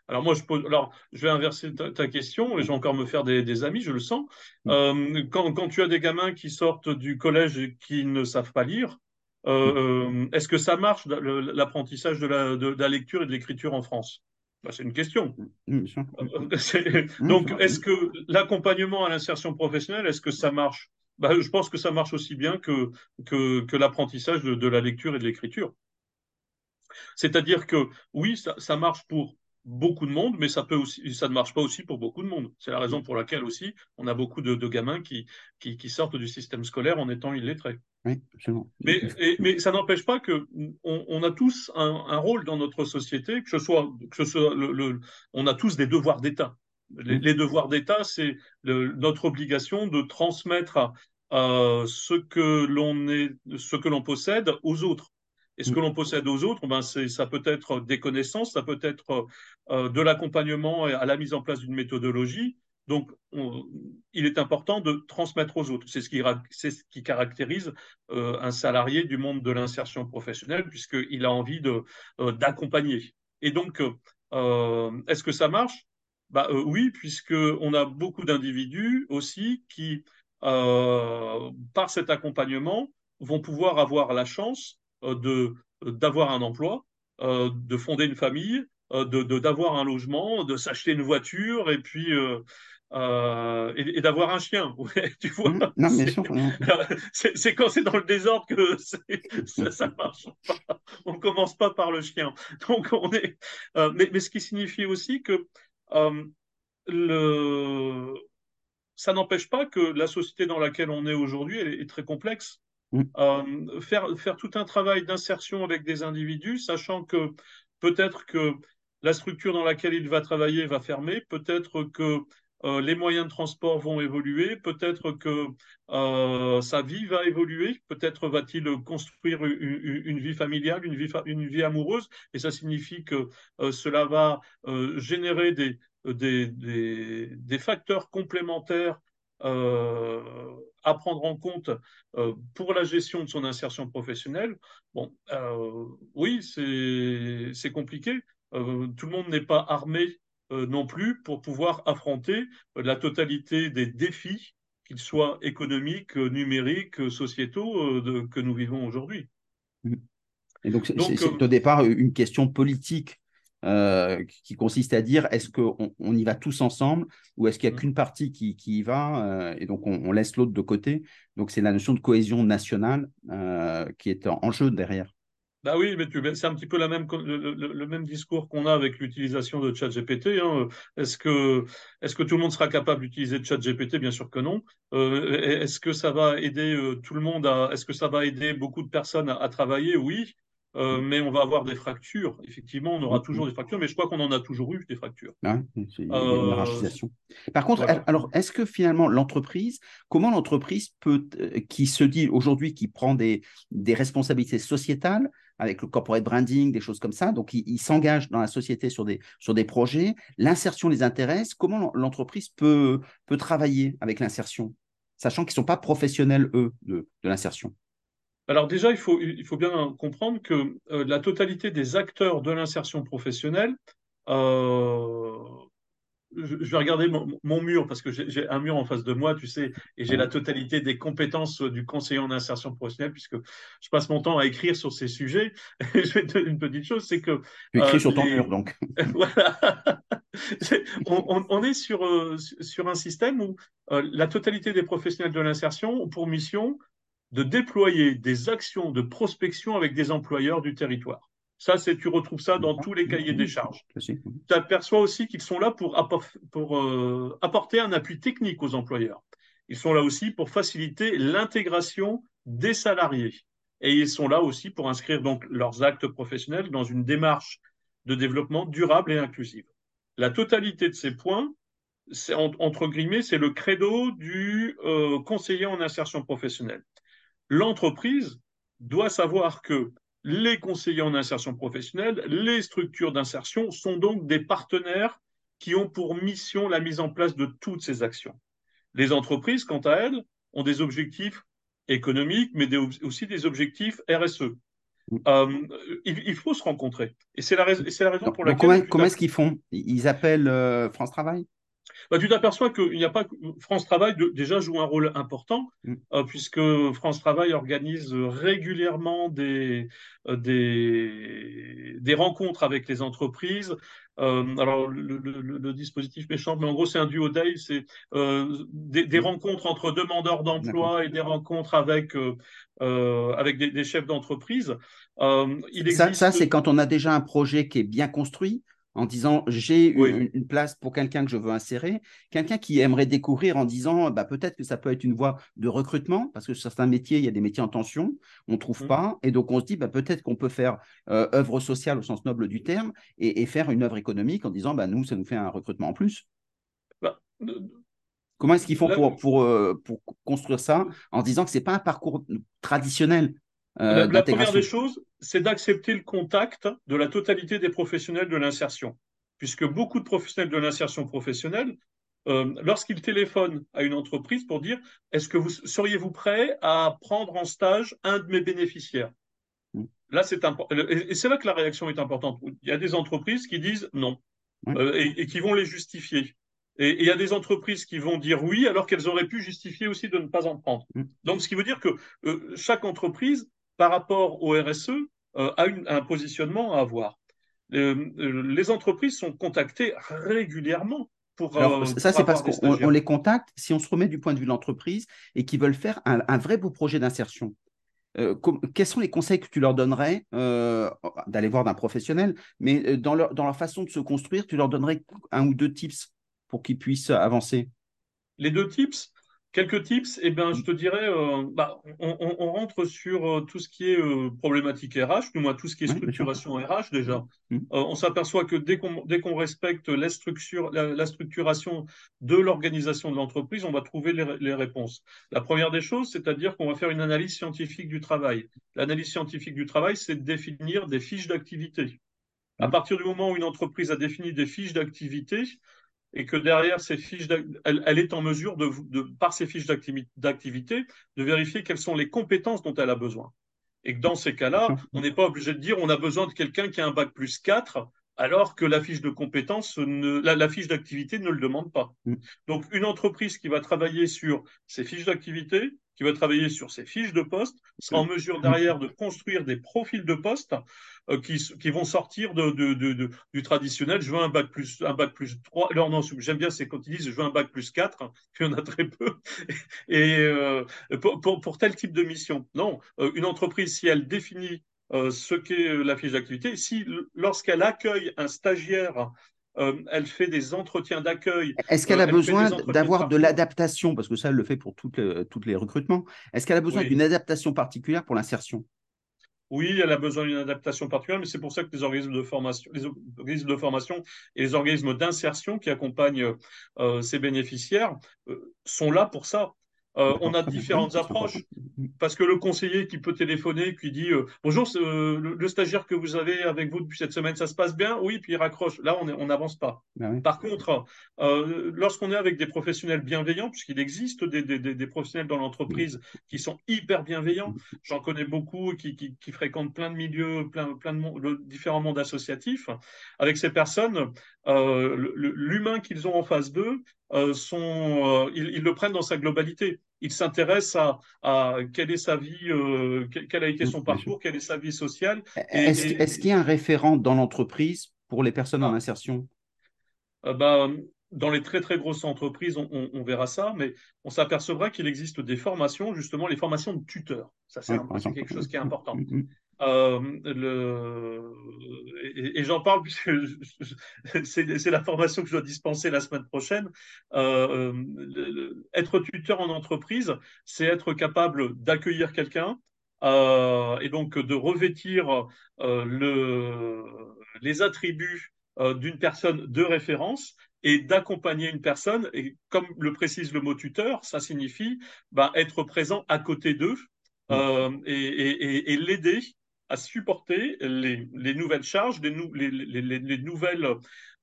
Alors moi, je, alors, je vais inverser ta, question et je vais encore me faire des, amis, je le sens. Mm. Euh, quand, tu as des gamins qui sortent du collège et qui ne savent pas lire, euh, mm. est-ce que ça marche, l'apprentissage de la, lecture et de l'écriture en France? Bah, C'est une question. Mm, euh, donc, est-ce que l'accompagnement à l'insertion professionnelle, est-ce que ça marche? Bah, Je pense que ça marche aussi bien que, que, l'apprentissage de, la lecture et de l'écriture. C'est-à-dire que oui, ça marche pour beaucoup de monde, mais ça peut aussi, ça ne marche pas aussi pour beaucoup de monde. C'est la raison pour laquelle aussi on a beaucoup de, gamins qui, qui, sortent du système scolaire en étant illettrés. Oui, absolument. Mais, mais ça n'empêche pas que on, a tous un, rôle dans notre société, que ce soit, que ce soit le, on a tous des devoirs d'État. Les, devoirs d'État, c'est notre obligation de transmettre ce que l'on est, ce que l'on possède aux autres. Et ce que l'on possède aux autres, ben ça peut être des connaissances, ça peut être euh, de l'accompagnement à la mise en place d'une méthodologie. Donc, il est important de transmettre aux autres. C'est ce qui, caractérise euh, un salarié du monde de l'insertion professionnelle, puisqu'il a envie euh, d'accompagner. Et donc, est-ce que ça marche? Bah, Oui, puisqu'on a beaucoup d'individus aussi qui, par cet accompagnement, vont pouvoir avoir la chance de d'avoir un emploi, euh, de fonder une famille, euh, de d'avoir un logement, de s'acheter une voiture et puis et, d'avoir un chien. tu vois mmh. C'est quand c'est dans le désordre que ça, ça marche pas. On commence pas par le chien. Donc on est. mais, mais, ce qui signifie aussi que le ça n'empêche pas que la société dans laquelle on est aujourd'hui est très complexe. Mm. Euh, faire, faire tout un travail d'insertion avec des individus, sachant que peut-être que la structure dans laquelle il va travailler va fermer, peut-être que euh, les moyens de transport vont évoluer, peut-être que euh, sa vie va évoluer, peut-être va-t-il construire une, vie familiale, une vie, une vie, amoureuse, et ça signifie que cela va générer des, des, des, facteurs complémentaires à prendre en compte pour la gestion de son insertion professionnelle. Bon, oui, c'est compliqué. tout le monde n'est pas armé euh, non plus pour pouvoir affronter euh, la totalité des défis, qu'ils soient économiques, euh, numériques, sociétaux, que nous vivons aujourd'hui. Et donc, c'est au départ une question politique qui consiste à dire est-ce qu'on on y va tous ensemble ou est-ce qu'il n'y a mmh. qu'une partie qui, qui, y va et donc on, laisse l'autre de côté. Donc c'est la notion de cohésion nationale qui est en jeu derrière. Bah oui, mais c'est un petit peu la même, le, même discours qu'on a avec l'utilisation de ChatGPT. Hein. Est-ce que, est que tout le monde sera capable d'utiliser ChatGPT? Bien sûr que non. Euh, est-ce que ça va aider euh, tout le monde à, Est-ce que ça va aider beaucoup de personnes à, travailler? Oui. Euh, mais on va avoir des fractures. Effectivement, on aura toujours des fractures, mais je crois qu'on en a toujours eu des fractures. Ah, une hiérarchisation. Par contre, alors, est-ce que finalement l'entreprise, comment l'entreprise peut, qui se dit aujourd'hui, qui prend des, des responsabilités sociétales, avec le corporate branding, des choses comme ça. Donc, ils s'engagent dans la société sur des, sur des projets. L'insertion les intéresse. Comment l'entreprise peut, peut travailler avec l'insertion, sachant qu'ils ne sont pas professionnels, eux, de, de l'insertion? Alors déjà, il faut, il faut bien comprendre que euh, la totalité des acteurs de l'insertion professionnelle euh, je, vais regarder mon, mur parce que j'ai un mur en face de moi, tu sais, et j'ai la totalité des compétences euh, du conseiller en insertion professionnelle puisque je passe mon temps à écrire sur ces sujets. je vais te dire une petite chose, c'est que tu écris euh, sur ton mur donc. voilà. on, est sur sur un système où la totalité des professionnels de l'insertion ont pour mission de déployer des actions de prospection avec des employeurs du territoire. Ça, c'est tu retrouves ça dans tous les cahiers des charges. Tu aperçois aussi qu'ils sont là pour, pour euh, apporter un appui technique aux employeurs. Ils sont là aussi pour faciliter l'intégration des salariés. Et ils sont là aussi pour inscrire donc leurs actes professionnels dans une démarche de développement durable et inclusive. La totalité de ces points, entre guillemets, c'est le credo du euh, conseiller en insertion professionnelle. L'entreprise doit savoir que les conseillers en insertion professionnelle, les structures d'insertion sont donc des partenaires qui ont pour mission la mise en place de toutes ces actions. Les entreprises, quant à elles, ont des objectifs économiques, mais aussi des objectifs RSE. Euh, il, faut se rencontrer. Et c'est la, raison pour laquelle. comment, est-ce qu'ils font? Ils appellent euh, France Travail? Bah, tu t'aperçois qu'il n'y a pas France Travail déjà joue un rôle important mm. euh, puisque France Travail organise régulièrement des, euh, des, des, rencontres avec les entreprises. Euh, alors le, dispositif méchant, mais en gros c'est un duo day, c'est des, mm. rencontres entre demandeurs d'emploi et des rencontres avec avec des, chefs d'entreprise. ça, ça c'est quand on a déjà un projet qui est bien construit en disant j'ai une, place pour quelqu'un que je veux insérer, quelqu'un qui aimerait découvrir en disant bah, peut-être que ça peut être une voie de recrutement, parce que sur certains métiers, il y a des métiers en tension, on ne trouve mmh. pas, et donc on se dit bah, peut-être qu'on peut faire euh, œuvre sociale au sens noble du terme et, faire une œuvre économique en disant bah, nous, ça nous fait un recrutement en plus. Bah, Comment est-ce qu'ils font pour, pour, euh, pour construire ça en disant que ce n'est pas un parcours traditionnel euh, la, première des choses, c'est d'accepter le contact de la totalité des professionnels de l'insertion, puisque beaucoup de professionnels de l'insertion professionnelle, euh, lorsqu'ils téléphonent à une entreprise pour dire est-ce que vous seriez-vous prêt à prendre en stage un de mes bénéficiaires? Mm. Là, c'est important. Et c'est là que la réaction est importante. Il y a des entreprises qui disent non euh, et, qui vont les justifier. Et il y a des entreprises qui vont dire oui alors qu'elles auraient pu justifier aussi de ne pas en prendre. Mm. Donc, ce qui veut dire que chaque entreprise par rapport au RSE euh, a un positionnement à avoir. Euh, euh, les entreprises sont contactées régulièrement pour, ça, c'est parce qu'on les contacte si on se remet du point de vue de l'entreprise et qu'ils veulent faire un, vrai beau projet d'insertion. quels sont les conseils que tu leur donnerais d'aller voir d'un professionnel, mais dans leur, dans leur façon de se construire, tu leur donnerais un ou deux tips pour qu'ils puissent avancer? Les deux tips, Quelques tips, eh ben, je te dirais, euh, bah, on, on, on, rentre sur euh, tout ce qui est euh, problématique RH, du moins tout ce qui est structuration RH déjà. Mmh. on s'aperçoit que dès qu'on respecte la, structure, la, la structuration de l'organisation de l'entreprise, on va trouver les, les, réponses. La première des choses, c'est-à-dire qu'on va faire une analyse scientifique du travail. L'analyse scientifique du travail, c'est de définir des fiches d'activité. À mmh. partir du moment où une entreprise a défini des fiches d'activité, et que derrière ces fiches, elle, elle, est en mesure de, de par ces fiches d'activité, de vérifier quelles sont les compétences dont elle a besoin. Et que dans ces cas-là, on n'est pas obligé de dire on a besoin de quelqu'un qui a un bac plus 4 alors que la fiche de compétences, ne, la, la, fiche d'activité ne le demande pas. Mm. Donc, une entreprise qui va travailler sur ses fiches d'activité, qui va travailler sur ses fiches de poste, sera en mesure derrière de construire des profils de poste euh, qui, qui, vont sortir de, de, de, du traditionnel. Je veux un bac plus, un bac plus 3. Alors non, j'aime bien, c'est quand ils disent je veux un bac plus 4, il y en a très peu. Et euh, pour, pour, pour, tel type de mission. Non, euh, une entreprise, si elle définit ce qu'est la fiche d'activité. Si lorsqu'elle accueille un stagiaire, euh, elle fait des entretiens d'accueil. Est-ce qu'elle a besoin d'avoir de l'adaptation? Parce que ça, elle le fait pour toutes les, toutes les recrutements. Est-ce qu'elle a besoin d'une adaptation particulière pour l'insertion? Oui, elle a besoin d'une adaptation particulière, mais c'est pour ça que les organismes de formation, les organismes de formation et les organismes d'insertion qui accompagnent euh, ces bénéficiaires sont là pour ça. Euh, on a différentes approches parce que le conseiller qui peut téléphoner, qui dit euh, bonjour, euh, le, stagiaire que vous avez avec vous depuis cette semaine, ça se passe bien? Oui, puis il raccroche. Là, on n'avance pas. Ben Par contre, lorsqu'on est avec des professionnels bienveillants, puisqu'il existe des, professionnels dans l'entreprise qui sont hyper bienveillants, j'en connais beaucoup qui, qui, fréquentent plein de milieux, plein, plein de, différents mondes associatifs. Avec ces personnes, l'humain qu'ils ont en face d'eux, sont, euh, ils, le prennent dans sa globalité. Ils s'intéressent à, à, quelle est sa vie, euh, quel a été son parcours, quelle est sa vie sociale. Est-ce est qu'il y a un référent dans l'entreprise pour les personnes en ah. insertion? Bah, dans les très très grosses entreprises, on, on, on verra ça, mais on s'apercevra qu'il existe des formations, justement les formations de tuteurs. Ça, c'est quelque chose qui est important. Euh, le... Et, et j'en parle puisque c'est la formation que je dois dispenser la semaine prochaine. Euh, le, être tuteur en entreprise, c'est être capable d'accueillir quelqu'un, euh, et donc de revêtir euh, le, les attributs euh, d'une personne de référence et d'accompagner une personne. Et comme le précise le mot tuteur, ça signifie bah, être présent à côté d'eux euh, et, et, et l'aider à supporter les, les nouvelles charges, les, les, les nouvelles,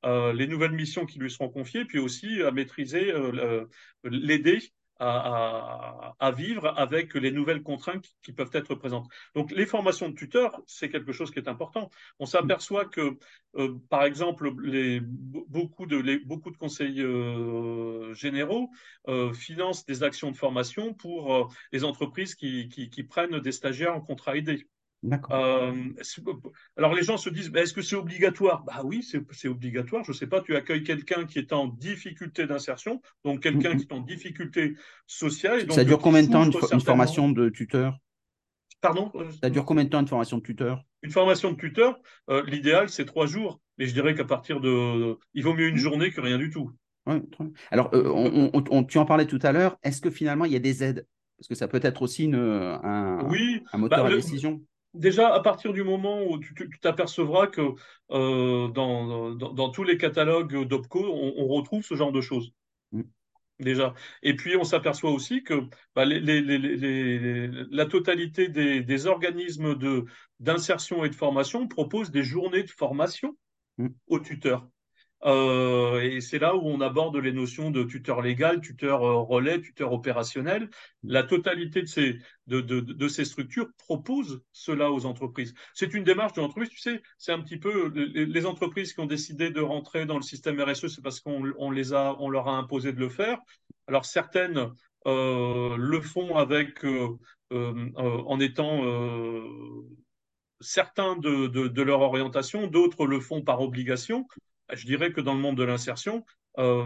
euh, les nouvelles missions qui lui seront confiées, puis aussi à maîtriser, euh, l'aider à, vivre avec les nouvelles contraintes qui peuvent être présentes. Donc les formations de tuteurs, c'est quelque chose qui est important. On s'aperçoit que, euh, par exemple, les, beaucoup, de, les, beaucoup de conseils euh, généraux euh, financent des actions de formation pour euh, les entreprises qui, qui, prennent des stagiaires en contrat aidé. Euh, alors les gens se disent, est-ce que c'est obligatoire? Bah oui, c'est obligatoire. Je sais pas, tu accueilles quelqu'un qui est en difficulté d'insertion, donc quelqu'un mm -hmm. qui est en difficulté sociale. Donc ça dure combien de temps une, une formation de tuteur? Pardon? Ça dure combien de temps une formation de tuteur? Une formation de tuteur, euh, l'idéal c'est trois jours, mais je dirais qu'à partir de, il vaut mieux une journée que rien du tout. Ouais, alors, euh, on, on, tu en parlais tout à l'heure. Est-ce que finalement il y a des aides? Parce que ça peut être aussi une, un, oui, un moteur bah, à le, décision déjà, à partir du moment où tu t'apercevras que euh, dans, dans, dans, tous les catalogues d'OPCO, on, on, retrouve ce genre de choses. Mm. Déjà. Et puis, on s'aperçoit aussi que bah, les, les, les, la totalité des, des organismes d'insertion et de formation proposent des journées de formation mm. aux tuteurs. Euh, et c'est là où on aborde les notions de tuteur légal, tuteur euh, relais, tuteur opérationnel. La totalité de ces, de, de, ces structures propose cela aux entreprises. C'est une démarche de l'entreprise, tu sais, c'est un petit peu les, entreprises qui ont décidé de rentrer dans le système RSE, c'est parce qu'on on les a, on leur a imposé de le faire. Alors certaines euh, le font avec, en étant certains de, de, leur orientation, d'autres le font par obligation je dirais que dans le monde de l'insertion, euh,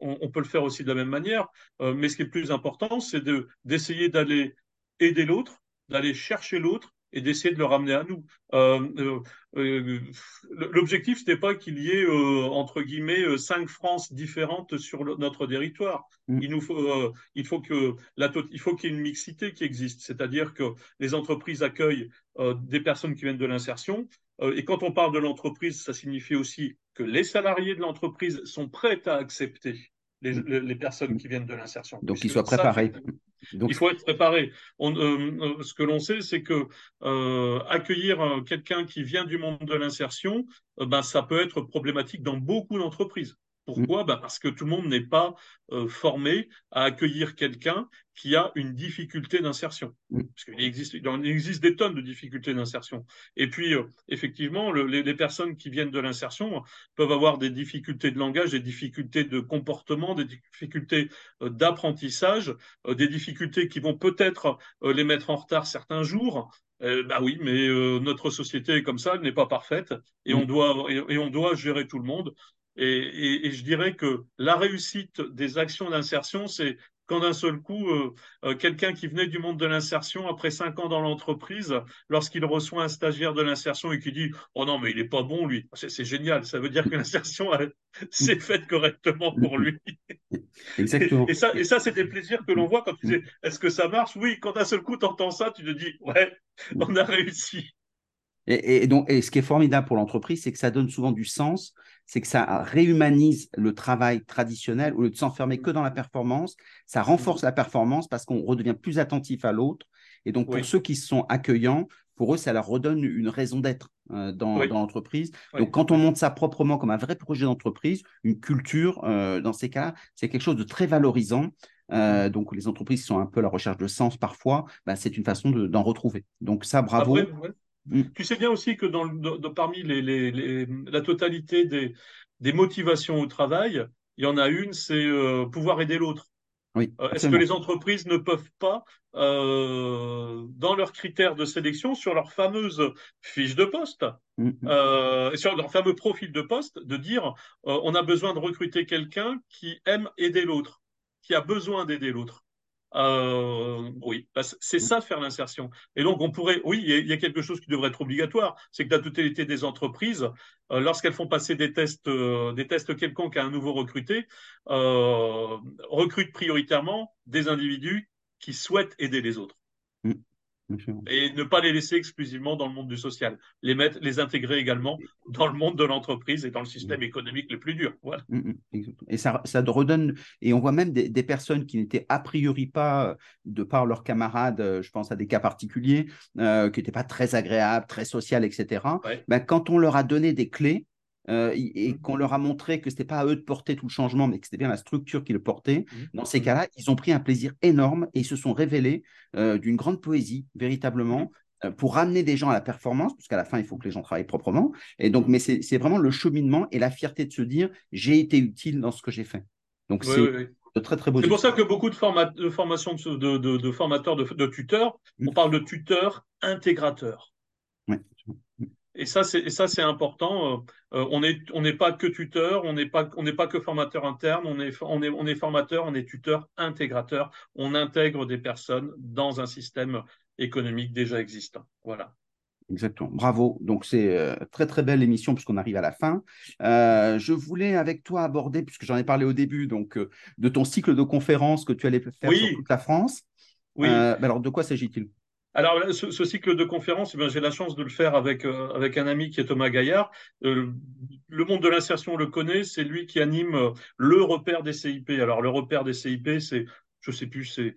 on, on, peut le faire aussi de la même manière, euh, mais ce qui est plus important, c'est d'essayer d'aller aider l'autre, d'aller chercher l'autre et d'essayer de le ramener à nous. Euh, L'objectif, ce n'était pas qu'il y ait, entre guillemets, cinq France différentes sur notre territoire. Mm. Il, nous faut, il faut que il faut qu'il y ait une mixité qui existe, c'est-à-dire que les entreprises accueillent des personnes qui viennent de l'insertion. et quand on parle de l'entreprise, ça signifie aussi que les salariés de l'entreprise sont prêts à accepter les, mm. les, personnes qui viennent de l'insertion. Donc, qu'ils soient préparés. Donc... Il faut être préparé. On, euh, euh, ce que l'on sait, c'est que euh, accueillir quelqu'un qui vient du monde de l'insertion, ben, ça peut être problématique dans beaucoup d'entreprises. Pourquoi? Mm. bah Parce que tout le monde n'est pas euh, formé à accueillir quelqu'un qui a une difficulté d'insertion. Mm. Parce qu'il existe, il existe des tonnes de difficultés d'insertion. Et puis, euh, effectivement, le, les, les, personnes qui viennent de l'insertion peuvent avoir des difficultés de langage, des difficultés de comportement, des difficultés euh, d'apprentissage, euh, des difficultés qui vont peut-être euh, les mettre en retard certains jours. bah oui, mais notre société est comme ça, elle n'est pas parfaite, et, mm. on doit, et, et on doit gérer tout le monde. Et, et, et, je dirais que la réussite des actions d'insertion, c'est quand d'un seul coup, euh, euh, quelqu'un qui venait du monde de l'insertion, après cinq ans dans l'entreprise, lorsqu'il reçoit un stagiaire de l'insertion et qui dit Oh non, mais il n'est pas bon, lui, c'est génial, ça veut dire que l'insertion s'est faite correctement pour lui. Exactement. Et, ça, et ça c'était plaisir que l'on voit quand tu disais Est-ce que ça marche? Oui, quand d'un seul coup, tu entends ça, tu te dis Ouais, on a réussi. Et, et, donc, et ce qui est formidable pour l'entreprise, c'est que ça donne souvent du sens, c'est que ça réhumanise le travail traditionnel au lieu de s'enfermer que dans la performance. Ça renforce la performance parce qu'on redevient plus attentif à l'autre. Et donc, pour ceux qui sont accueillants, pour eux, ça leur redonne une raison d'être euh, dans, dans l'entreprise. Donc, quand on monte ça proprement comme un vrai projet d'entreprise, une culture, euh, dans ces cas-là, c'est quelque chose de très valorisant. Euh, donc, les entreprises qui sont un peu à la recherche de sens parfois, bah, c'est une façon d'en retrouver. Donc, ça, bravo. Mm. Tu sais bien aussi que dans, parmi les, la totalité des, des, motivations au travail, il y en a une, c'est euh, pouvoir aider l'autre. Oui, euh, Est-ce que les entreprises ne peuvent pas, euh, dans leurs critères de sélection, sur leur fameuse fiche de poste, mm, mm. sur leur fameux profil de poste, de dire on a besoin de recruter quelqu'un qui aime aider l'autre, qui a besoin d'aider l'autre? Euh, oui, c'est ça faire l'insertion. Et donc on pourrait, oui, il y, a quelque chose qui devrait être obligatoire, c'est que la totalité des entreprises, euh, lorsqu'elles font passer des tests, euh, des tests quelconques à un nouveau recruté, euh, recrutent prioritairement des individus qui souhaitent aider les autres. Et ne pas les laisser exclusivement dans le monde du social, les mettre, les intégrer également dans le monde de l'entreprise et dans le système économique le plus dur. Voilà. Mm, mm, et ça, ça redonne, et on voit même des, des, personnes qui n'étaient a priori pas, de par leurs camarades, euh, je pense à des cas particuliers, euh, qui n'étaient pas très agréables, très sociales, etc. Ouais. Ben, quand on leur a donné des clés, euh, et mmh. qu'on leur a montré que ce n'était pas à eux de porter tout le changement, mais que c'était bien la structure qui le portait, mmh. dans ces mmh. cas-là, ils ont pris un plaisir énorme et ils se sont révélés euh, d'une grande poésie, véritablement, euh, pour ramener des gens à la performance, puisqu'à la fin, il faut que les gens travaillent proprement. Et donc, mais c'est vraiment le cheminement et la fierté de se dire j'ai été utile dans ce que j'ai fait. Donc, c'est. de très très beau. C'est pour ça que beaucoup de, forma de formations de, de, de formateurs, de, tuteurs, on parle de tuteurs intégrateurs. Et ça, c'est ça, c'est important. Euh, euh, on n'est on pas que tuteur, on n'est pas on n'est pas que formateur interne, on est on est on est formateur, on est tuteur intégrateur. On intègre des personnes dans un système économique déjà existant. Voilà. Exactement. Bravo. Donc, c'est euh, très, très belle émission puisqu'on arrive à la fin. Euh, je voulais avec toi aborder, puisque j'en ai parlé au début, donc, de ton cycle de conférences que tu allais faire oui. sur toute la France. Oui. alors, de quoi s'agit-il? Alors, ce, cycle de conférences, eh j'ai la chance de le faire avec, euh, avec un ami qui est Thomas Gaillard. Euh, le monde de l'insertion le connaît, c'est lui qui anime euh, le repère des CIP. Alors, le repère des CIP, c'est, je sais plus, c'est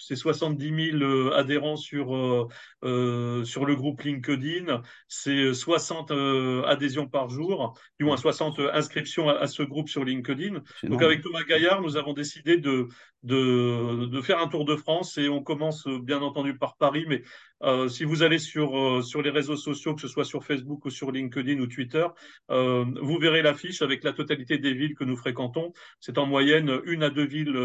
c'est 70 000 euh, adhérents sur, euh, euh, sur le groupe LinkedIn, c'est 60 euh, adhésions par jour, du moins 60 inscriptions à, à ce groupe sur LinkedIn. Donc avec Thomas Gaillard, nous avons décidé de, de, de, faire un tour de France et on commence bien entendu par Paris, mais euh, si vous allez sur, sur les réseaux sociaux, que ce soit sur Facebook ou sur LinkedIn ou Twitter, vous verrez l'affiche avec la totalité des villes que nous fréquentons. C'est en moyenne une à deux villes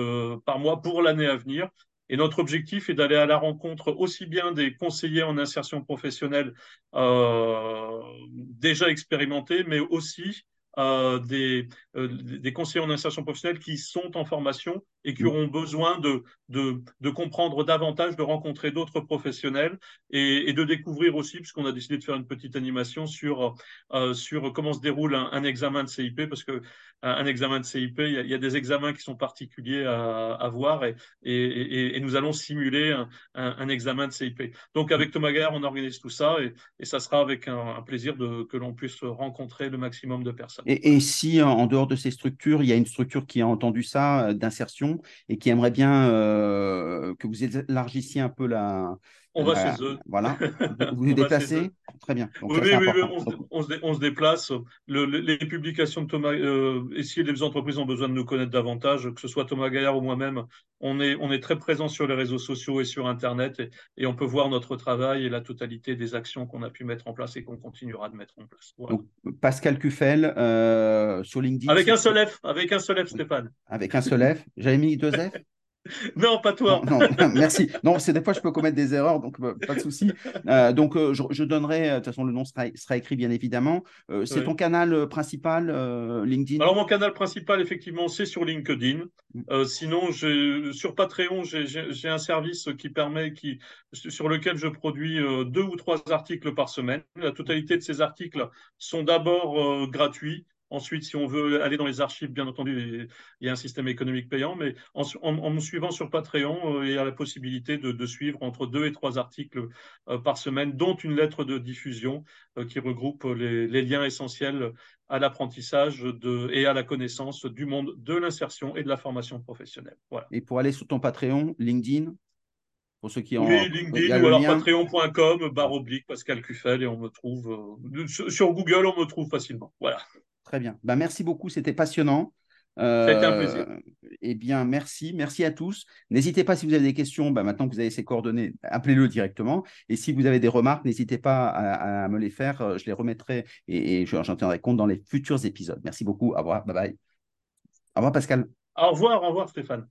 par mois pour l'année à venir. Et notre objectif est d'aller à la rencontre aussi bien des conseillers en insertion professionnelle euh, déjà expérimentés, mais aussi euh, des, euh, des conseillers en insertion professionnelle qui sont en formation et qui Mm. auront besoin de, de, de comprendre davantage, de rencontrer d'autres professionnels et, et de découvrir aussi, puisqu'on a décidé de faire une petite animation sur, euh, sur comment se déroule un, un examen de CIP, parce que un, examen de CIP, il y, a, des examens qui sont particuliers à, à voir et, et, et, nous allons simuler un, un, examen de CIP. Donc avec Thomas Gaillard, on organise tout ça et, et ça sera avec un, un plaisir de, que l'on puisse rencontrer le maximum de personnes. Et, si en dehors de ces structures, il y a une structure qui a entendu ça euh, d'insertion et qui aimerait bien euh, que vous élargissiez un peu la, on va chez eux. Voilà. Vous vous déplacez Très bien. Donc oui, ça, oui, oui, on, se, on, se, on, se, déplace. Le, le, les publications de Thomas, euh, et si les entreprises ont besoin de nous connaître davantage, que ce soit Thomas Gaillard ou moi-même, on est, on est très présent sur les réseaux sociaux et sur Internet et, et, on peut voir notre travail et la totalité des actions qu'on a pu mettre en place et qu'on continuera de mettre en place. Voilà. Donc, Pascal Cuffel euh, sur LinkedIn. Avec un seul F, avec un seul F, Stéphane. Avec un seul F. J'avais mis deux F. Non, pas toi. Non, non merci. Non, c'est des fois je peux commettre des erreurs, donc euh, pas de souci. Euh, donc euh, je, je, donnerai, de toute façon le nom sera, sera écrit bien évidemment. C'est ton canal principal, LinkedIn? Alors mon canal principal effectivement c'est sur LinkedIn. Mm. sinon sur Patreon j'ai un service qui permet, qui sur lequel je produis deux ou trois articles par semaine. La totalité de ces articles sont d'abord gratuits. Ensuite, si on veut aller dans les archives, bien entendu, il y a un système économique payant, mais en, en, en me suivant sur Patreon, euh, il y a la possibilité de, de, suivre entre deux et trois articles euh, par semaine, dont une lettre de diffusion euh, qui regroupe les, les, liens essentiels à l'apprentissage et à la connaissance du monde de l'insertion et de la formation professionnelle. Voilà. Et pour aller sur ton Patreon, LinkedIn pour ceux qui ont. Oui, LinkedIn ou alors patreon.com, barre oblique, Pascal Cuffel, et on me trouve. Euh, sur Google, on me trouve facilement. Voilà. Très bien. Ben, merci beaucoup, c'était passionnant. Euh, c'était un plaisir. Eh bien, merci. Merci à tous. N'hésitez pas, si vous avez des questions, ben, maintenant que vous avez ces coordonnées, appelez-le directement. Et si vous avez des remarques, n'hésitez pas à, à, me les faire. Je les remettrai et, et j'en tiendrai compte dans les futurs épisodes. Merci beaucoup. Au revoir. Bye bye. Au revoir, Pascal. Au revoir. Au revoir, Stéphane.